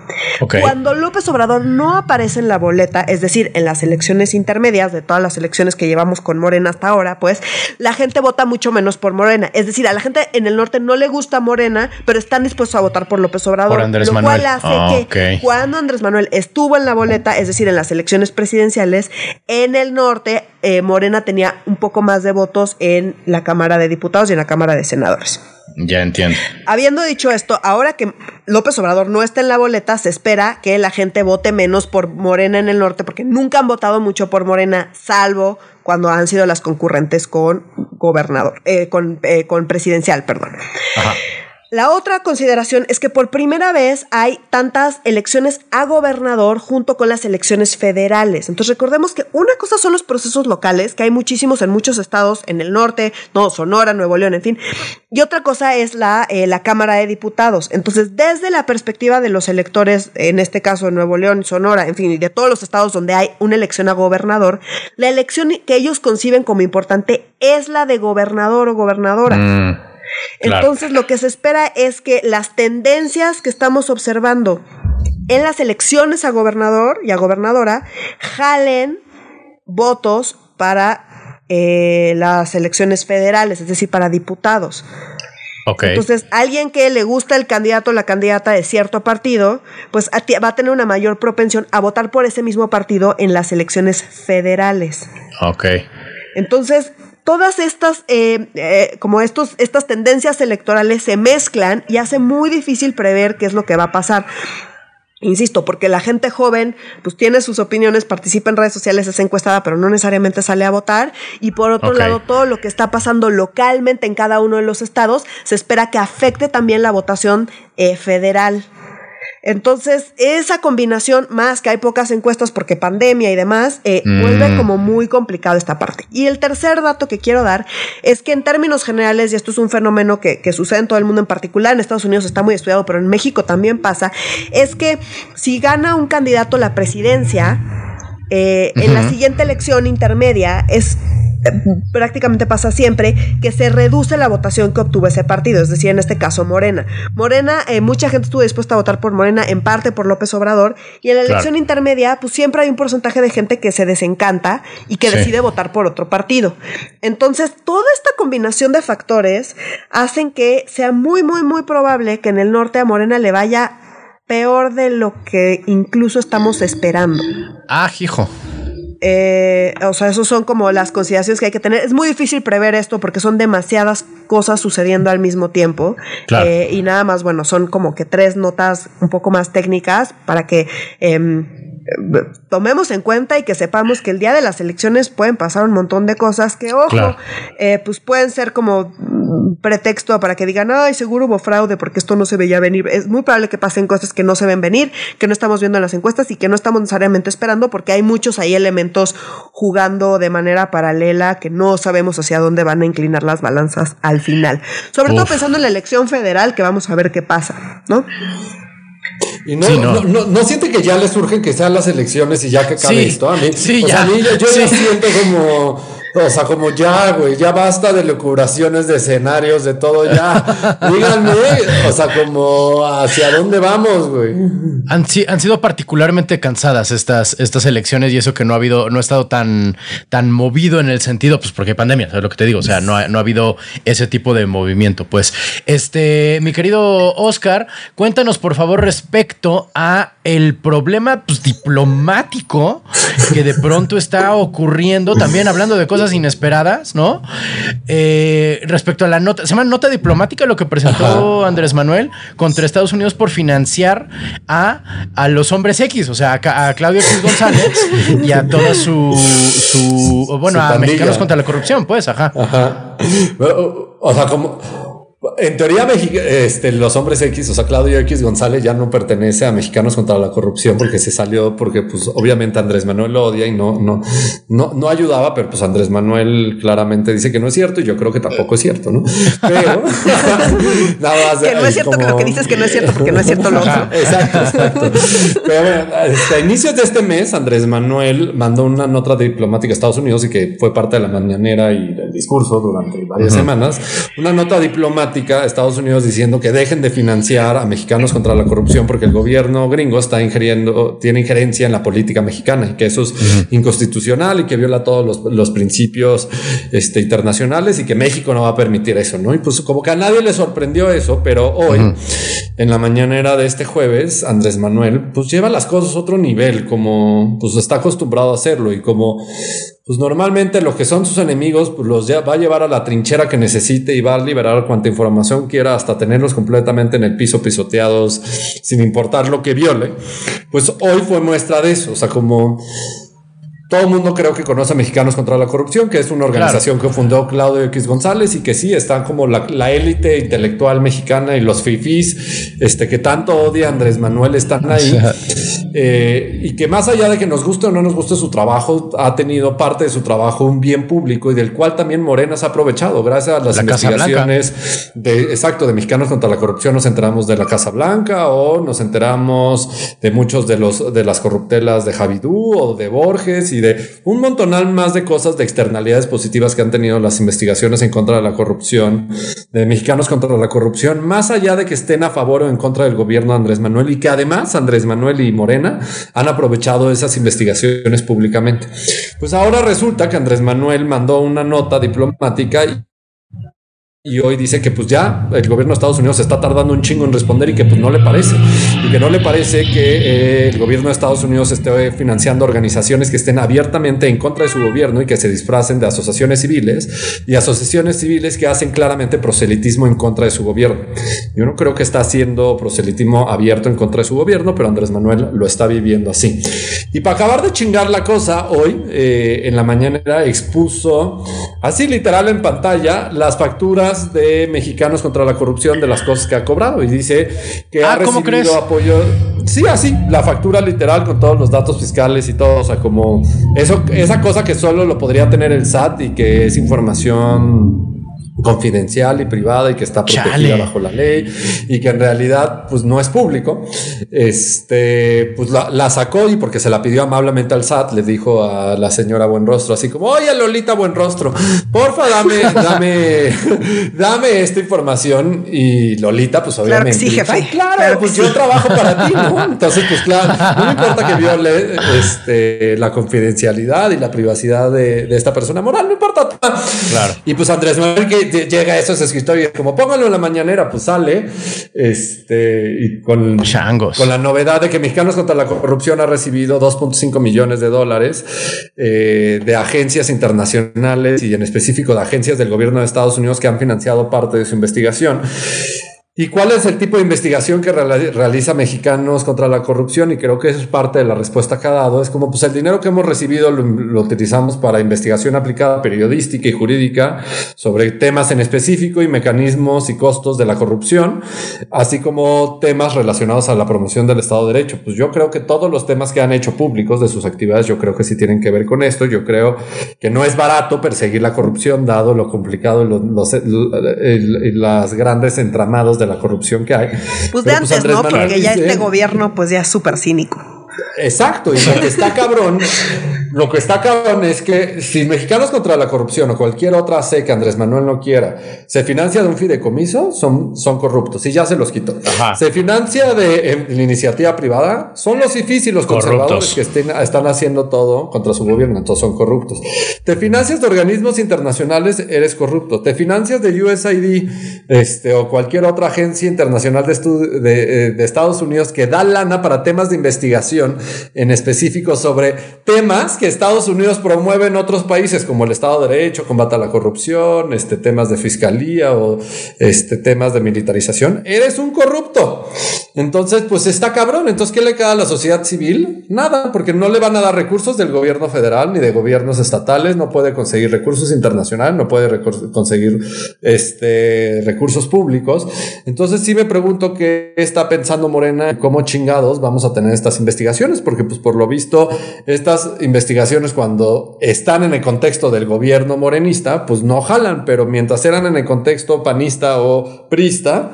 Cuando López Obrador no aparece en la boleta, es decir, en las elecciones intermedias, de todas las elecciones que llevamos con Morena hasta ahora, pues la gente vota mucho menos por Morena. Es decir, a la gente en el norte no le gusta Morena, pero están dispuestos a votar por López Obrador. Andrés lo Manuel. cual hace que cuando Andrés Manuel estuvo en la boleta, es decir, en las elecciones presidenciales, en el norte, eh, Morena tenía un poco más de votos en la Cámara de Diputados y en la Cámara de Senadores. Ya entiendo. Habiendo dicho esto, ahora que López Obrador no está en la boleta, se espera que la gente vote menos por Morena en el norte, porque nunca han votado mucho por Morena, salvo cuando han sido las concurrentes con gobernador, eh, con, eh, con presidencial, perdón. Ajá. La otra consideración es que por primera vez hay tantas elecciones a gobernador junto con las elecciones federales. Entonces recordemos que una cosa son los procesos locales, que hay muchísimos en muchos estados en el norte, no, Sonora, Nuevo León, en fin. Y otra cosa es la, eh, la Cámara de Diputados. Entonces, desde la perspectiva de los electores, en este caso Nuevo León, Sonora, en fin, y de todos los estados donde hay una elección a gobernador, la elección que ellos conciben como importante es la de gobernador o gobernadora. Mm. Entonces lo que se espera es que las tendencias que estamos observando en las elecciones a gobernador y a gobernadora jalen votos para eh, las elecciones federales, es decir, para diputados. Entonces, alguien que le gusta el candidato o la candidata de cierto partido, pues va a tener una mayor propensión a votar por ese mismo partido en las elecciones federales. Ok. Entonces, todas estas, eh, eh, como estos, estas tendencias electorales se mezclan y hace muy difícil prever qué es lo que va a pasar. Insisto, porque la gente joven pues tiene sus opiniones, participa en redes sociales, es encuestada, pero no necesariamente sale a votar. Y por otro lado, todo lo que está pasando localmente en cada uno de los estados se espera que afecte también la votación eh, federal. Entonces, esa combinación, más que hay pocas encuestas porque pandemia y demás, eh, mm. vuelve como muy complicado esta parte. Y el tercer dato que quiero dar es que en términos generales, y esto es un fenómeno que, sucede en todo el mundo en particular, en Estados Unidos está muy estudiado, pero en México también pasa, es que si gana un candidato la presidencia, eh, en la siguiente elección intermedia es prácticamente pasa siempre que se reduce la votación que obtuvo ese partido, es decir, en este caso Morena. Morena, eh, mucha gente estuvo dispuesta a votar por Morena, en parte por López Obrador, y en la elección intermedia, pues siempre hay un porcentaje de gente que se desencanta y que decide votar por otro partido. Entonces, toda esta combinación de factores hacen que sea muy, muy, muy probable que en el norte a Morena le vaya peor de lo que incluso estamos esperando. Ah, hijo. Eh, o sea, esos son como las consideraciones que hay que tener. Es muy difícil prever esto porque son demasiadas cosas sucediendo al mismo tiempo. Eh, y nada más, bueno, son como que tres notas un poco más técnicas para que em, tomemos en cuenta y que sepamos que el día de las elecciones pueden pasar un montón de cosas que, ojo, eh, pues pueden ser como pretexto para que digan, ay, seguro hubo fraude porque esto no se veía venir. Es muy probable que pasen cosas que no se ven venir, que no estamos viendo en las encuestas y que no estamos necesariamente esperando porque hay muchos ahí elementos jugando de manera paralela que no sabemos hacia dónde van a inclinar las balanzas al final. Sobre todo pensando en la elección federal que vamos a ver qué pasa, ¿no? Y no, no. no, siente que ya le surgen que sean las elecciones y ya que acabe esto. A mí, sí, ya. yo ya siento como [LAUGHS] o sea, como ya, güey, ya basta de locuraciones de escenarios, de todo ya. [LAUGHS] Díganme, o sea, como hacia dónde vamos, güey. Han, han, sido particularmente cansadas estas, estas elecciones y eso que no ha habido, no ha estado tan, tan movido en el sentido, pues porque hay pandemia, ¿sabes lo que te digo? O sea, no ha, no ha habido ese tipo de movimiento. Pues, este, mi querido Oscar, cuéntanos por favor respecto a el problema pues, diplomático que de pronto está ocurriendo, también hablando de cosas inesperadas, ¿no? Eh, respecto a la nota, se llama nota diplomática lo que presentó Andrés Manuel contra Estados Unidos por financiar a, a los hombres X, o sea, a, Claudio X González y a toda su, su bueno, a mexicanos contra la corrupción, pues, ajá. Ajá. O sea, como en teoría, este, los hombres X, o sea, Claudio X González ya no pertenece a Mexicanos contra la Corrupción porque se salió, porque pues obviamente Andrés Manuel lo odia y no, no, no, no ayudaba, pero pues Andrés Manuel claramente dice que no es cierto y yo creo que tampoco es cierto, ¿no? Pero [LAUGHS] nada más. Que no es cierto que lo que dices que no es cierto porque no es cierto lo otro. Exacto, exacto. Pero a inicios de este mes, Andrés Manuel mandó una nota diplomática a Estados Unidos y que fue parte de la mañanera y discurso durante varias semanas, una nota diplomática Estados Unidos diciendo que dejen de financiar a mexicanos contra la corrupción porque el gobierno gringo está ingiriendo, tiene injerencia en la política mexicana y que eso es inconstitucional y que viola todos los, principios este, internacionales y que México no va a permitir eso, ¿no? Y pues como que a nadie le sorprendió eso, pero hoy, en la mañanera de este jueves, Andrés Manuel, pues lleva las cosas a otro nivel, como pues está acostumbrado a hacerlo y como pues normalmente lo que son sus enemigos, pues los va a llevar a la trinchera que necesite y va a liberar cuanta información quiera hasta tenerlos completamente en el piso pisoteados sin importar lo que viole. Pues hoy fue muestra de eso, o sea, como todo el mundo creo que conoce a Mexicanos contra la Corrupción, que es una organización que fundó Claudio X González y que sí, están como la, élite intelectual mexicana y los fifís, este, que tanto odia Andrés Manuel, están ahí. [LAUGHS] Eh, y que más allá de que nos guste o no nos guste su trabajo, ha tenido parte de su trabajo un bien público y del cual también Morena se ha aprovechado gracias a las investigaciones de, exacto, de Mexicanos contra la Corrupción. Nos enteramos de la Casa Blanca o nos enteramos de muchos de los de las corruptelas de Javidú o de Borges y de un montonal más de cosas de externalidades positivas que han tenido las investigaciones en contra de la corrupción, de Mexicanos contra la Corrupción, más allá de que estén a favor o en contra del gobierno de Andrés Manuel y que además Andrés Manuel y Morena han aprovechado esas investigaciones públicamente. Pues ahora resulta que Andrés Manuel mandó una nota diplomática y hoy dice que pues ya el gobierno de Estados Unidos está tardando un chingo en responder y que pues no le parece. Y que no le parece que eh, el gobierno de Estados Unidos esté financiando organizaciones que estén abiertamente en contra de su gobierno y que se disfracen de asociaciones civiles y asociaciones civiles que hacen claramente proselitismo en contra de su gobierno. Yo no creo que está haciendo proselitismo abierto en contra de su gobierno, pero Andrés Manuel lo está viviendo así. Y para acabar de chingar la cosa, hoy eh, en la mañana expuso así literal en pantalla las facturas de mexicanos contra la corrupción de las cosas que ha cobrado y dice que ha ah, recibido apoyo. Sí, así, la factura literal con todos los datos fiscales y todo, o sea, como eso, esa cosa que solo lo podría tener el SAT y que es información confidencial y privada y que está protegida bajo la ley y que en realidad pues no es público. Este, pues la, sacó y porque se la pidió amablemente al SAT, le dijo a la señora Buenrostro así como, oye Lolita Buenrostro, porfa dame, [LAUGHS] dame, dame esta información y Lolita pues obviamente. Claro, pues yo trabajo para ti, ¿no? [LAUGHS] Entonces pues claro, no me importa que viole este, la confidencialidad y la privacidad de, de esta persona moral, no importa. Claro. Y pues Andrés Manuel que llega a esos escritorios, como póngalo en la mañanera, pues sale, este, y con, con la novedad de que Mexicanos contra la Corrupción ha recibido 2.5 millones de dólares eh, de agencias internacionales y en específico de agencias del gobierno de Estados Unidos que han financiado parte de su investigación. ¿Y cuál es el tipo de investigación que realiza Mexicanos contra la corrupción? Y creo que eso es parte de la respuesta que ha dado. Es como, pues el dinero que hemos recibido lo, utilizamos para investigación aplicada periodística y jurídica sobre temas en específico y mecanismos y costos de la corrupción, así como temas relacionados a la promoción del Estado de Derecho. Pues yo creo que todos los temas que han hecho públicos de sus actividades, yo creo que sí tienen que ver con esto. Yo creo que no es barato perseguir la corrupción, dado lo complicado y los, las grandes entramados de la corrupción que hay. Pues de pues, antes, ¿no? Porque ya este gobierno pues ya es súper cínico. Exacto, y lo que está cabrón, lo que está cabrón es que si Mexicanos contra la corrupción o cualquier otra C que Andrés Manuel no quiera, se financia de un fideicomiso, son, son corruptos, y ya se los quitó. Se financia de, la iniciativa privada, son los IFIs y los conservadores que estén, están haciendo todo contra su gobierno, entonces son corruptos. Te financias de organismos internacionales, eres corrupto. Te financias de USAID este, o cualquier otra agencia internacional de, de, eh, de Estados Unidos que da lana para temas de investigación en específico sobre temas que Estados Unidos promueve en otros países, como el Estado de Derecho, combate a la corrupción, este, temas de fiscalía o este, temas de militarización, eres un corrupto. Entonces, pues está cabrón. Entonces, ¿qué le queda a la sociedad civil? Nada, porque no le van a dar recursos del gobierno federal ni de gobiernos estatales, no puede conseguir recursos internacionales, no puede conseguir este, recursos públicos. Entonces, sí me pregunto qué está pensando Morena cómo chingados vamos a tener estas investigaciones porque pues por lo visto estas investigaciones cuando están en el contexto del gobierno morenista, pues no jalan, pero mientras eran en el contexto panista o prista,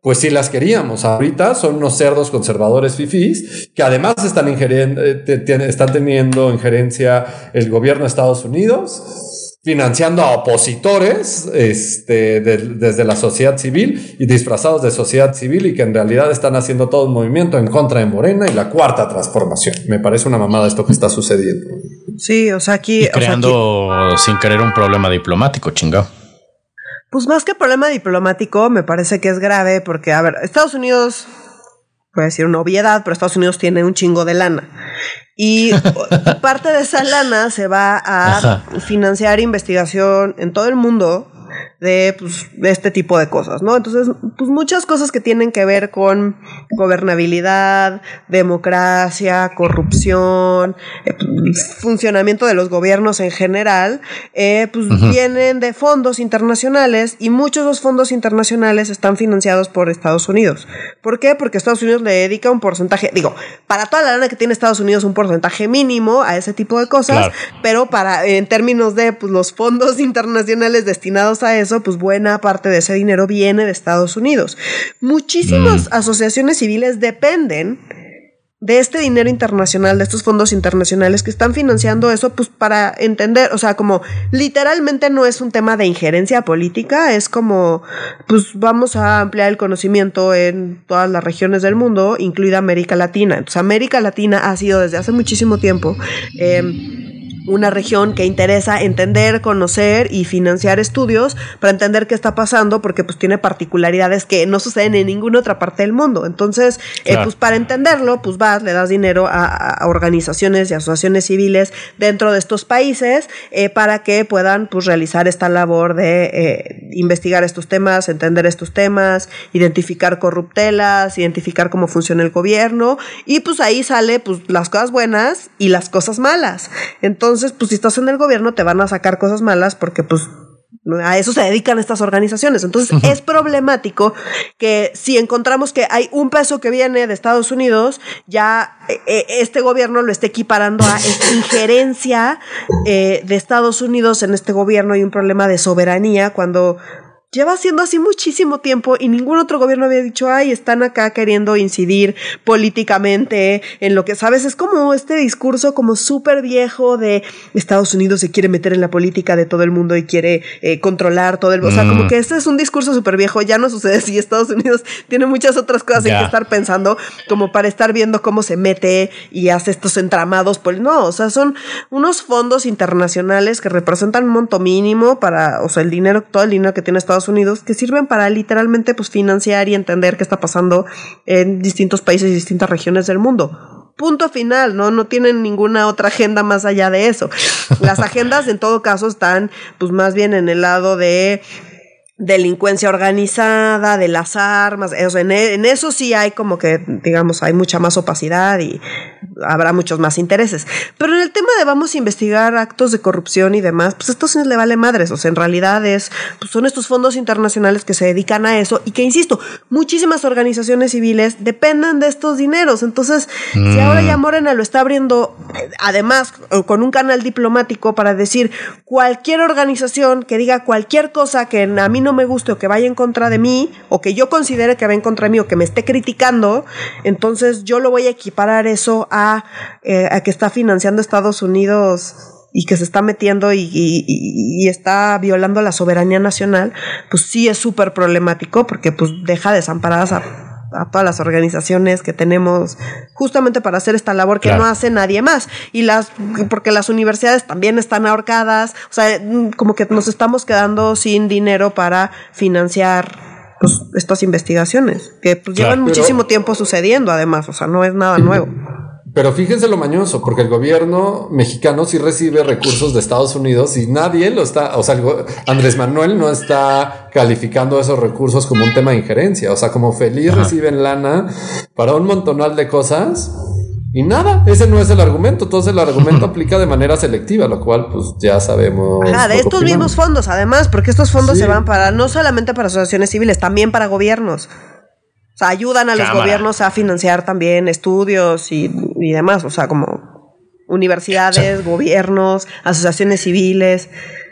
pues sí las queríamos. Ahorita son unos cerdos conservadores fifís que además están, eh, están teniendo injerencia el gobierno de Estados Unidos financiando a opositores este, desde la sociedad civil y disfrazados de sociedad civil y que en realidad están haciendo todo un movimiento en contra de Morena y la cuarta transformación. Me parece una mamada esto que está sucediendo. Sí, o sea, aquí... creando sin querer un problema diplomático, chingado. Pues más que problema diplomático, me parece que es grave porque, a ver, Estados Unidos voy a decir una obviedad, pero Estados Unidos tiene un chingo de lana. Y parte de esa lana se va a financiar investigación en todo el mundo de, pues, de este tipo de cosas, ¿no? Entonces, pues muchas cosas que tienen que ver con gobernabilidad, democracia, corrupción, eh, funcionamiento de los gobiernos en general, eh, pues vienen de fondos internacionales y muchos de los fondos internacionales están financiados por Estados Unidos. ¿Por qué? Porque Estados Unidos le dedica un porcentaje, digo, para toda la lana que tiene Estados Unidos un porcentaje mínimo a ese tipo de cosas, pero para en términos de pues, los fondos [LAUGHS] internacionales destinados a eso, pues buena parte de ese dinero viene de Estados Unidos. Muchísimas mm. asociaciones civiles dependen de este dinero internacional, de estos fondos internacionales que están financiando eso, pues para entender, o sea, como literalmente no es un tema de injerencia política, es como, pues vamos a ampliar el conocimiento en todas las regiones del mundo, incluida América Latina. Entonces, América Latina ha sido desde hace muchísimo tiempo. Eh, una región que interesa entender, conocer y financiar estudios para entender qué está pasando, porque pues tiene particularidades que no suceden en ninguna otra parte del mundo. Entonces, eh, pues para entenderlo, pues vas, le das dinero a, organizaciones y asociaciones civiles dentro de estos países eh, para que puedan pues realizar esta labor de eh, investigar estos temas, entender estos temas, identificar corruptelas, identificar cómo funciona el gobierno y pues ahí sale pues las cosas buenas y las cosas malas. Entonces, entonces, pues si estás en el gobierno te van a sacar cosas malas porque pues a eso se dedican estas organizaciones. Entonces es problemático que si encontramos que hay un peso que viene de Estados Unidos, ya eh, eh, este gobierno lo esté equiparando a esta injerencia eh, de Estados Unidos en este gobierno y un problema de soberanía cuando lleva siendo así muchísimo tiempo y ningún otro gobierno había dicho, ay, están acá queriendo incidir políticamente en lo que sabes. Es como este discurso como súper viejo de Estados Unidos se quiere meter en la política de todo el mundo y quiere eh, controlar todo el... O sea, como mm. que este es un discurso súper viejo, ya no sucede si Estados Unidos [LAUGHS] tiene muchas otras cosas en que estar pensando como para estar viendo cómo se mete y hace estos entramados. Pues no, o sea, son unos fondos internacionales que representan un monto mínimo para, o sea, el dinero, todo el dinero que tiene Estados Unidos que sirven para literalmente pues financiar y entender qué está pasando en distintos países y distintas regiones del mundo. Punto final, ¿no? No tienen ninguna otra agenda más allá de eso. Las agendas en todo caso están pues más bien en el lado de delincuencia organizada, de las armas, e, en, eso sí hay como que, digamos, hay mucha más opacidad y habrá muchos más intereses. Pero en el tema de vamos a investigar actos de corrupción y demás, pues esto sí le vale madres, o sea, en realidad es, pues son estos fondos internacionales que se dedican a eso y que, insisto, muchísimas organizaciones civiles dependen de estos dineros. Entonces, si mm. ahora ya Morena lo está abriendo, además, con un canal diplomático para decir cualquier organización que diga cualquier cosa que a mí no me guste o que vaya en contra de mí, o que yo considere que va en contra de mí o que me esté criticando, entonces yo lo voy a equiparar eso a, eh, que está financiando Estados Unidos y que se está metiendo y, y, está violando la soberanía nacional, pues sí es súper problemático porque pues deja desamparadas a a todas las organizaciones que tenemos justamente para hacer esta labor que no hace nadie más. Y las, porque las universidades también están ahorcadas, o sea, como que nos estamos quedando sin dinero para financiar pues, estas investigaciones, que pues, llevan muchísimo tiempo sucediendo además, o sea, no es nada nuevo. Pero fíjense lo mañoso, porque el gobierno mexicano sí recibe recursos de Estados Unidos y nadie lo está, o sea, Andrés Manuel no está calificando esos recursos como un tema de injerencia, o sea, como feliz reciben lana para un montonal de cosas y nada, ese no es el argumento, entonces el argumento [LAUGHS] aplica de manera selectiva, lo cual pues ya sabemos. Ah, de estos mismos fondos, además, porque estos fondos se van para, no solamente para asociaciones civiles, también para gobiernos. Sea, ayudan a los gobiernos a financiar también estudios y, demás. O sea, como universidades, gobiernos, asociaciones civiles.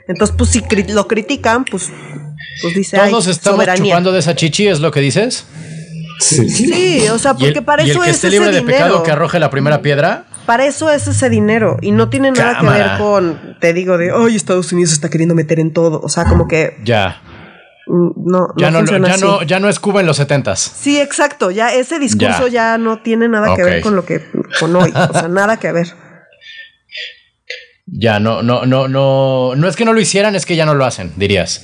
Entonces, pues si lo critican, pues, pues dice. Todos estamos chupando de esa chichi, ¿es lo que dices? Sí. sí o sea, porque para eso el que esté libre de pecado que arroje la primera piedra. Para eso es ese dinero y no tiene nada que ver con, te digo, de, ay, Estados Unidos está queriendo meter en todo. O sea, como que. Ya. No, ya no, ya no, ya no es Cuba en los setentas. Sí, exacto. Ya ese discurso ya, no tiene nada que ver con lo que con hoy. o sea, nada que ver. Ya no, no, no, no, no es que no lo hicieran, es que ya no lo hacen, dirías.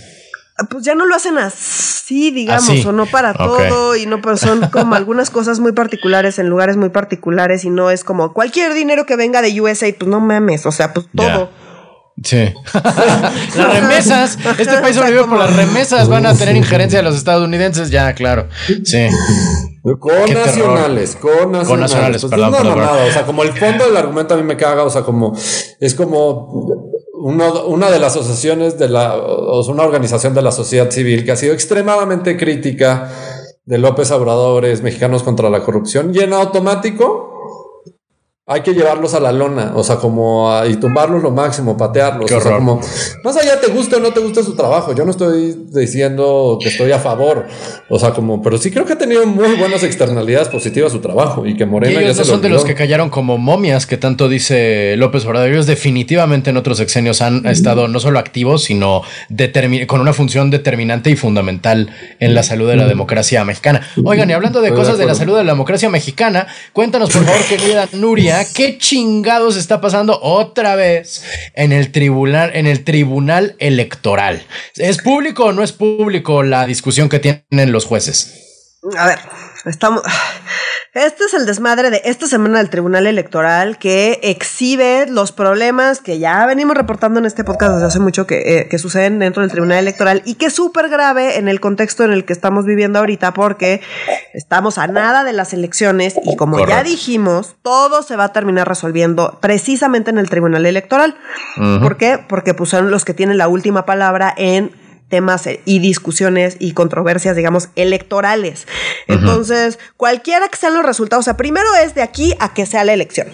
Pues ya no lo hacen así, digamos, o no para todo, y no, pero son como algunas cosas muy particulares en lugares muy particulares, y no es como cualquier dinero que venga de USA, pues no mames, o sea, pues todo. Sí. [LAUGHS] las remesas. Este país sobrevive por las remesas. Van a tener injerencia de los estadounidenses. Ya, claro. Sí. Con nacionales, con nacionales, con nacionales. Pues perdón, O sea, como el fondo del argumento a mí me caga. O sea, como es como una de las asociaciones de la, o una organización de la sociedad civil que ha sido extremadamente crítica de López Obradores, mexicanos contra la corrupción, y en automático hay que llevarlos a la lona, o sea, como a, y tumbarlos lo máximo, patearlos. O sea, como, más allá te guste o no te guste su trabajo. Yo no estoy diciendo que estoy a favor. O sea, como, pero sí creo que ha tenido muy buenas externalidades positivas su trabajo y que Morena ellos no son de los que callaron como momias, que tanto dice López Obrador. Ellos definitivamente en otros sexenios han estado no solo activos, sino con una función determinante y fundamental en la salud de la democracia mexicana. Oigan, y hablando de cosas de, de la salud de la democracia mexicana, cuéntanos por favor, querida Nuria ¿qué chingados está pasando otra vez en el tribunal, en el tribunal electoral? ¿Es público o no es público la discusión que tienen los jueces? A ver, estamos. Este es el desmadre de esta semana del Tribunal Electoral que exhibe los problemas que ya venimos reportando en este podcast desde hace mucho que, eh, suceden dentro del Tribunal Electoral y que es súper grave en el contexto en el que estamos viviendo ahorita porque estamos a nada de las elecciones y como ya dijimos, todo se va a terminar resolviendo precisamente en el Tribunal Electoral. ¿Por qué? Porque pues, son los que tienen la última palabra en temas y discusiones y controversias, digamos, electorales. Entonces, cualquiera que sean los resultados, o sea, primero es de aquí a que sea la elección.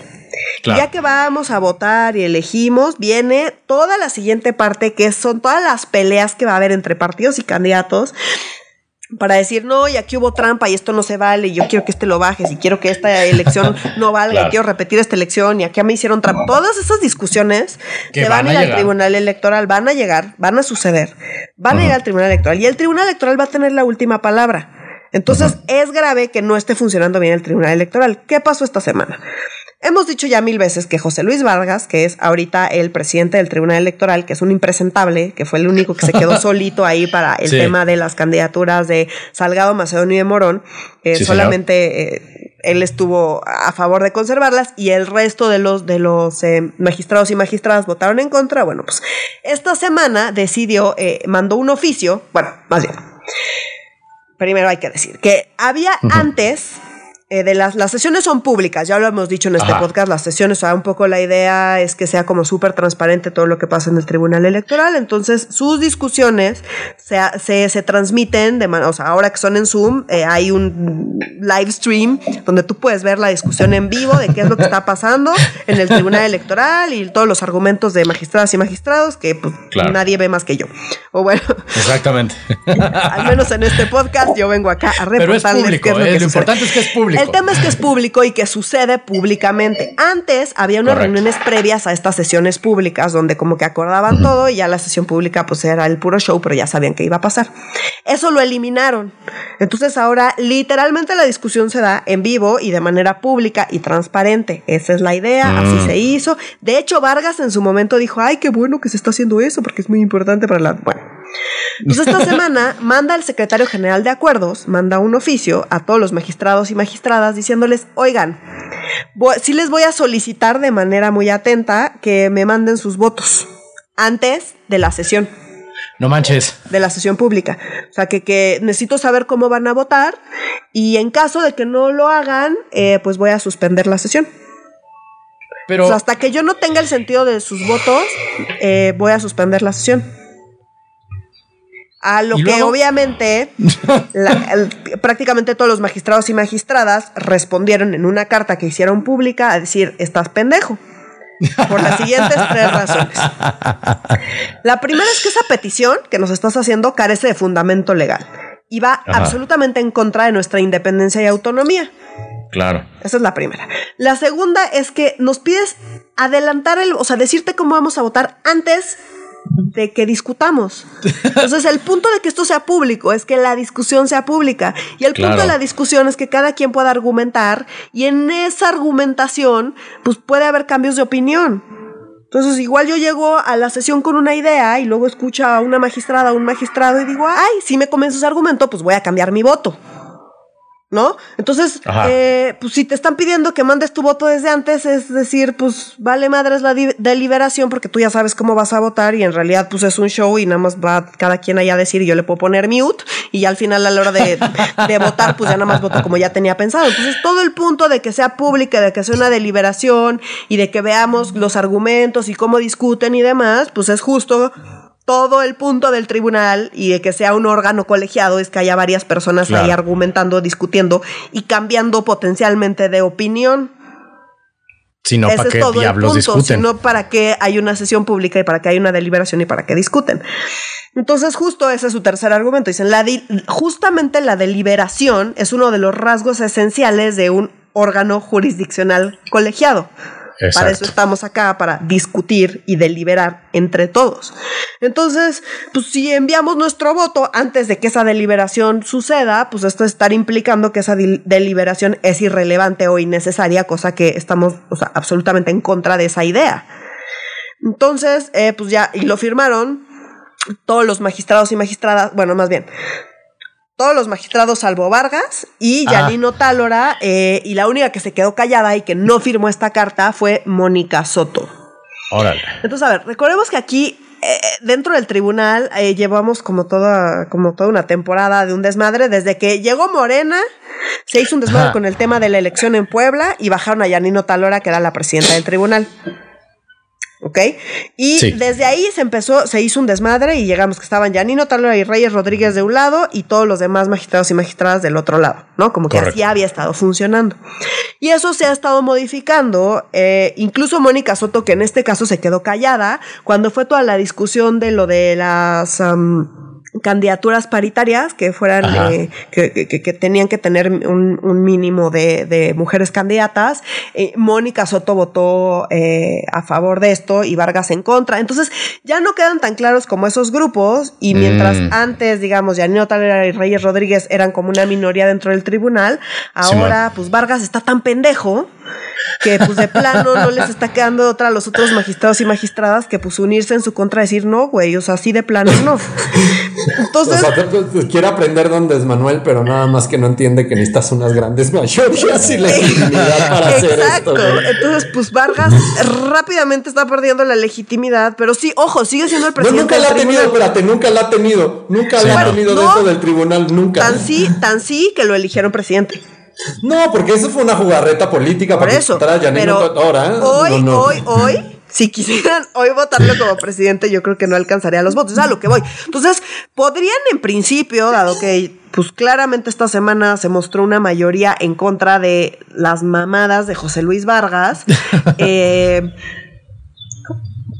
Ya que vamos a votar y elegimos, viene toda la siguiente parte, que son todas las peleas que va a haber entre partidos y candidatos para decir, no, y aquí hubo trampa y esto no se vale, y yo quiero que este lo bajes, y quiero que esta elección no [LAUGHS] valga, y quiero repetir esta elección, y aquí me hicieron trampa. Todas esas discusiones que, van, a ir al tribunal electoral van a llegar, van a suceder, van a llegar al tribunal electoral, y el tribunal electoral va a tener la última palabra. Entonces, es grave que no esté funcionando bien el tribunal electoral. ¿Qué pasó esta semana? Hemos dicho ya mil veces que José Luis Vargas, que es ahorita el presidente del Tribunal Electoral, que es un impresentable, que fue el único que se quedó [LAUGHS] solito ahí para el tema de las candidaturas de Salgado, Macedonio y de Morón, solamente eh, él estuvo a favor de conservarlas y el resto de los, de los eh, magistrados y magistradas votaron en contra. Bueno, pues esta semana decidió, eh, mandó un oficio, bueno, más bien, primero hay que decir que había antes eh, de las, las sesiones son públicas, ya lo hemos dicho en este podcast, las sesiones, o sea, un poco la idea es que sea como súper transparente todo lo que pasa en el Tribunal Electoral, entonces sus discusiones se, se, transmiten, de o sea, ahora que son en Zoom, eh, hay un live stream donde tú puedes ver la discusión en vivo de qué es lo que está pasando en el Tribunal Electoral y todos los argumentos de magistradas y magistrados que pues, nadie ve más que yo. O bueno. Exactamente. [LAUGHS] al menos en este podcast yo vengo acá a reportarles Pero es público, es lo, eh, lo importante es que es público. El tema es que es público y que sucede públicamente. Antes había unas reuniones previas a estas sesiones públicas donde como que acordaban todo y ya la sesión pública pues era el puro show, pero ya sabían que iba a pasar. Eso lo eliminaron. Entonces ahora literalmente la discusión se da en vivo y de manera pública y transparente. Esa es la idea, así mm. se hizo. De hecho, Vargas en su momento dijo, ay, qué bueno que se está haciendo eso porque es muy importante para la... Bueno. Entonces esta semana manda el secretario general de acuerdos, manda un oficio a todos los magistrados y magistradas diciéndoles, oigan, sí les voy a solicitar de manera muy atenta que me manden sus votos antes de la sesión. No manches. De la sesión pública. O sea, que, necesito saber cómo van a votar y en caso de que no lo hagan, eh, pues voy a suspender la sesión. Pero... hasta que yo no tenga el sentido de sus votos, eh, voy a suspender la sesión. A lo que obviamente prácticamente todos los magistrados y magistradas respondieron en una carta que hicieron pública a decir, estás pendejo. Por las siguientes tres razones. La primera es que esa petición que nos estás haciendo carece de fundamento legal y va absolutamente en contra de nuestra independencia y autonomía. Claro. Esa es la primera. La segunda es que nos pides adelantar el, o sea, decirte cómo vamos a votar antes de que discutamos. Entonces, el punto de que esto sea público es que la discusión sea pública. Y el punto de la discusión es que cada quien pueda argumentar y en esa argumentación, pues puede haber cambios de opinión. Entonces, igual yo llego a la sesión con una idea y luego escucho a una magistrada o un magistrado y digo, ay, si me convence ese argumento, pues voy a cambiar mi voto. ¿No? Entonces, eh, pues si te están pidiendo que mandes tu voto desde antes, es decir, pues vale madre es la deliberación porque tú ya sabes cómo vas a votar y en realidad pues es un show y nada más va cada quien allá a decir y yo le puedo poner mute y ya al final a la hora de, [LAUGHS] de votar pues ya nada más voto como ya tenía pensado. Entonces todo el punto de que sea pública, de que sea una deliberación y de que veamos los argumentos y cómo discuten y demás, pues es justo todo el punto del tribunal y de que sea un órgano colegiado es que haya varias personas ahí argumentando, discutiendo y cambiando potencialmente de opinión. Sino para qué diablos discuten. Sino para que hay una sesión pública y para que hay una deliberación y para que discuten. Entonces, justo ese es su tercer argumento. Dicen, la justamente la deliberación es uno de los rasgos esenciales de un órgano jurisdiccional colegiado. Para eso estamos acá, para discutir y deliberar entre todos. Entonces, pues si enviamos nuestro voto antes de que esa deliberación suceda, pues esto estar implicando que esa deliberación es irrelevante o innecesaria, cosa que estamos absolutamente en contra de esa idea. Entonces, eh, pues ya, y lo firmaron todos los magistrados y magistradas, bueno, más bien, todos los magistrados salvo Vargas y Janino Tálora, eh, y la única que se quedó callada y que no firmó esta carta fue Mónica Soto. Órale. Entonces, a ver, recordemos que aquí eh, dentro del tribunal eh, llevamos como toda, como toda una temporada de un desmadre. Desde que llegó Morena, se hizo un desmadre con el tema de la elección en Puebla y bajaron a Janino Talora, que era la presidenta del tribunal. ¿Ok? Y desde ahí se empezó, se hizo un desmadre y llegamos que estaban Janino Talora y Reyes Rodríguez de un lado y todos los demás magistrados y magistradas del otro lado, ¿no? Como que así había estado funcionando. Y eso se ha estado modificando, eh, incluso Mónica Soto, que en este caso se quedó callada, cuando fue toda la discusión de lo de las candidaturas paritarias que fueran eh, que, que, que, tenían que tener un, un mínimo de, de, mujeres candidatas eh, Mónica Soto votó eh, a favor de esto y Vargas en contra entonces ya no quedan tan claros como esos grupos y mientras mm. antes digamos Janino Talera y Reyes Rodríguez eran como una minoría dentro del tribunal ahora pues Vargas está tan pendejo que pues de plano no les está quedando otra a los otros magistrados y magistradas que pues unirse en su contra decir no, güey, o sea, así de plano no. Entonces, o sea, quiere aprender donde es Manuel, pero nada más que no entiende que necesitas unas grandes [LAUGHS] mayorías y legitimidad para hacer esto. Entonces, pues Vargas rápidamente está perdiendo la legitimidad, pero sí, ojo, sigue siendo el presidente. nunca la ha tenido, espérate, nunca la ha tenido, nunca la ha tenido dentro del tribunal, nunca. Tan sí, tan sí que lo eligieron presidente. No, porque eso fue una jugarreta política para eso. pero ahora. Hoy, hoy, hoy, si quisieran hoy votarlo como presidente, yo creo que no alcanzaría los votos. Es a lo que voy. Entonces, podrían en principio, dado que pues claramente esta semana se mostró una mayoría en contra de las mamadas de José Luis Vargas, [LAUGHS] eh,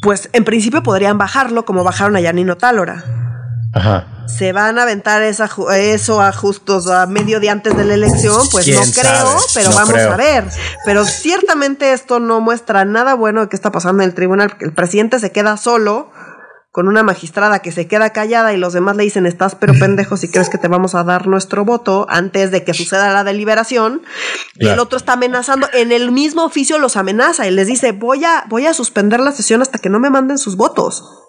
pues en principio podrían bajarlo como bajaron a Yanino Tálora. Ajá. Se van a aventar esa, eso a justos a medio día antes de la elección, pues no creo, pero vamos a ver. Pero ciertamente esto no muestra nada bueno de qué está pasando en el tribunal, el presidente se queda solo con una magistrada que se queda callada y los demás le dicen estás pero pendejo si crees que te vamos a dar nuestro voto antes de que suceda la deliberación y el otro está amenazando en el mismo oficio los amenaza y les dice voy a voy a suspender la sesión hasta que no me manden sus votos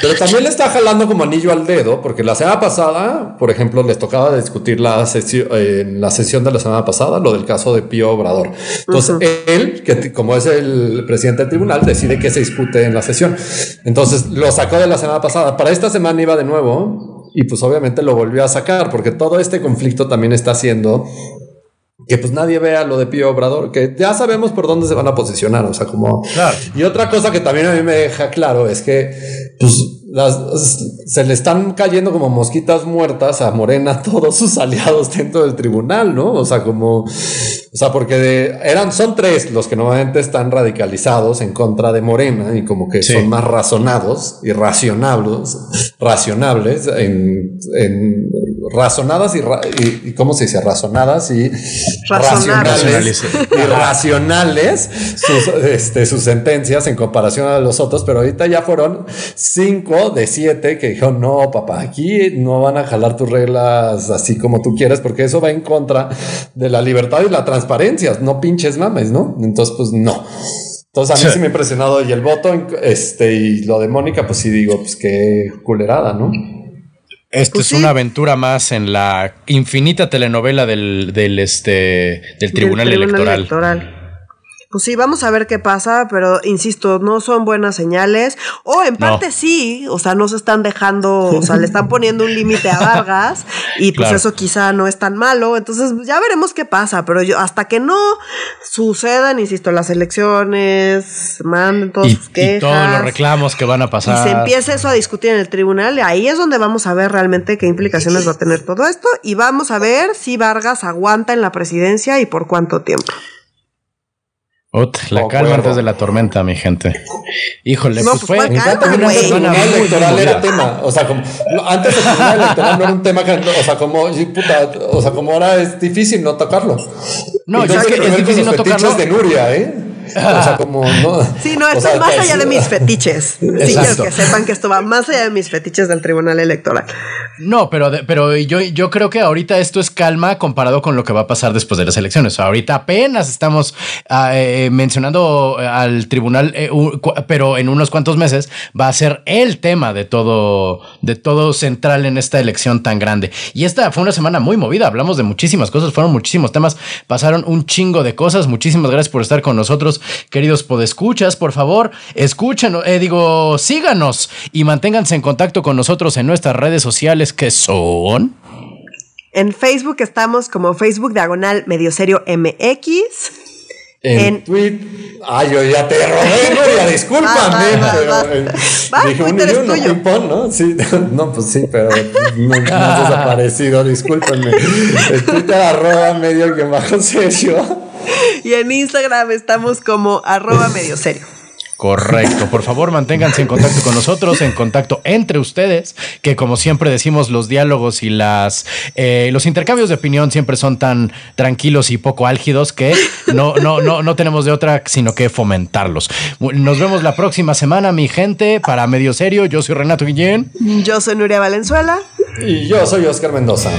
pero también le está jalando como anillo al dedo, porque la semana pasada, por ejemplo, les tocaba discutir la sesión, en la sesión de la semana pasada, lo del caso de Pío Obrador. Entonces, él, que como es el presidente del tribunal, decide que se dispute en la sesión. Entonces, lo sacó de la semana pasada. Para esta semana iba de nuevo y pues obviamente lo volvió a sacar, porque todo este conflicto también está haciendo que pues nadie vea lo de Pío Obrador, que ya sabemos por dónde se van a posicionar, o sea, como... Y otra cosa que también a mí me deja claro es que pues, las, se le están cayendo como mosquitas muertas a Morena [LAUGHS] todos sus aliados dentro del tribunal, ¿no? O sea, como... O sea, porque eran, son tres los que normalmente están radicalizados en contra de Morena y como que son más razonados y racionables, racionables en, en razonadas y, y, ¿cómo se dice? Razonadas y racionales, y racionales sus, este, sus sentencias en comparación a los otros, pero ahorita ya fueron cinco de siete que dijeron, no, papá, aquí no van a jalar tus reglas así como tú quieres, porque eso va en contra de la libertad y la transparencia, no pinches mames, ¿no? Entonces, pues no. Entonces a mí sí me ha impresionado y el voto, este, y lo de Mónica, pues sí digo, pues qué culerada, ¿no? Esto Pues es sí. una aventura más en la infinita telenovela del, del, este, del Tribunal, del Electoral. Electoral. Pues sí, vamos a ver qué pasa, pero insisto, no son buenas señales. O en parte sí, o sea, no se están dejando, o sea, le están poniendo un límite a Vargas [LAUGHS] y pues Claro. eso quizá no es tan malo. Entonces ya veremos qué pasa, pero yo hasta que no sucedan, insisto, las elecciones, manden todas Y, sus y quejas. todos los reclamos que van a y pasar. se empieza eso a discutir en el tribunal, ahí es donde vamos a ver realmente qué implicaciones va a tener todo esto y vamos a ver si Vargas aguanta en la presidencia y por cuánto tiempo. Ut, la calma antes de la tormenta, mi gente. Híjole, No, pues pues, fue. ¿cuál calma, Semana tribunal muy electoral era tema. O sea, como antes el tribunal electoral no era un tema que, o sea, como, puta, o sea, como ahora es difícil no tocarlo. No, Entonces, es que es difícil no tocarlo. de Nuria, ¿eh? O sea, como no. Sí, no, o esto sea, es más que- allá de mis fetiches. Sí, quiero que sepan que esto va más allá de mis fetiches del Tribunal Electoral. No, pero, de- pero yo, yo creo que ahorita esto es calma comparado con lo que va a pasar después de las elecciones. Ahorita apenas estamos ah, eh, mencionando al tribunal, eh, pero en unos cuantos meses va a ser el tema de todo, de todo central en esta elección tan grande. Y esta fue una semana muy movida. Hablamos de muchísimas cosas, fueron muchísimos temas, pasaron un chingo de cosas. Muchísimas gracias por estar con nosotros, queridos podescuchas. Por favor, escuchen, eh, digo, síganos y manténganse en contacto con nosotros en nuestras redes sociales que son. En Facebook estamos como Facebook Diagonal Medio Serio MX. En, En- tweet. Ay, yo ya te robé, [LAUGHS] Nuria, discúlpame. Pero, eh, Vas, dije un Twitter y es uno, tuyo. ¿no? Sí, [LAUGHS] no, pues sí, pero no, no has [LAUGHS] desaparecido, discúlpenme. El Twitter arroba medio que bajo serio. Y en Instagram estamos como arroba medio serio. Correcto. Por favor, manténganse en contacto con nosotros, en contacto entre ustedes, que como siempre decimos, los diálogos y las eh, los intercambios de opinión siempre son tan tranquilos y poco álgidos que no, no, no, no tenemos de otra sino que fomentarlos. Nos vemos la próxima semana, mi gente, para Medio Serio. Yo soy Renato Guillén. Yo soy Nuria Valenzuela. Y yo soy Oscar Mendoza.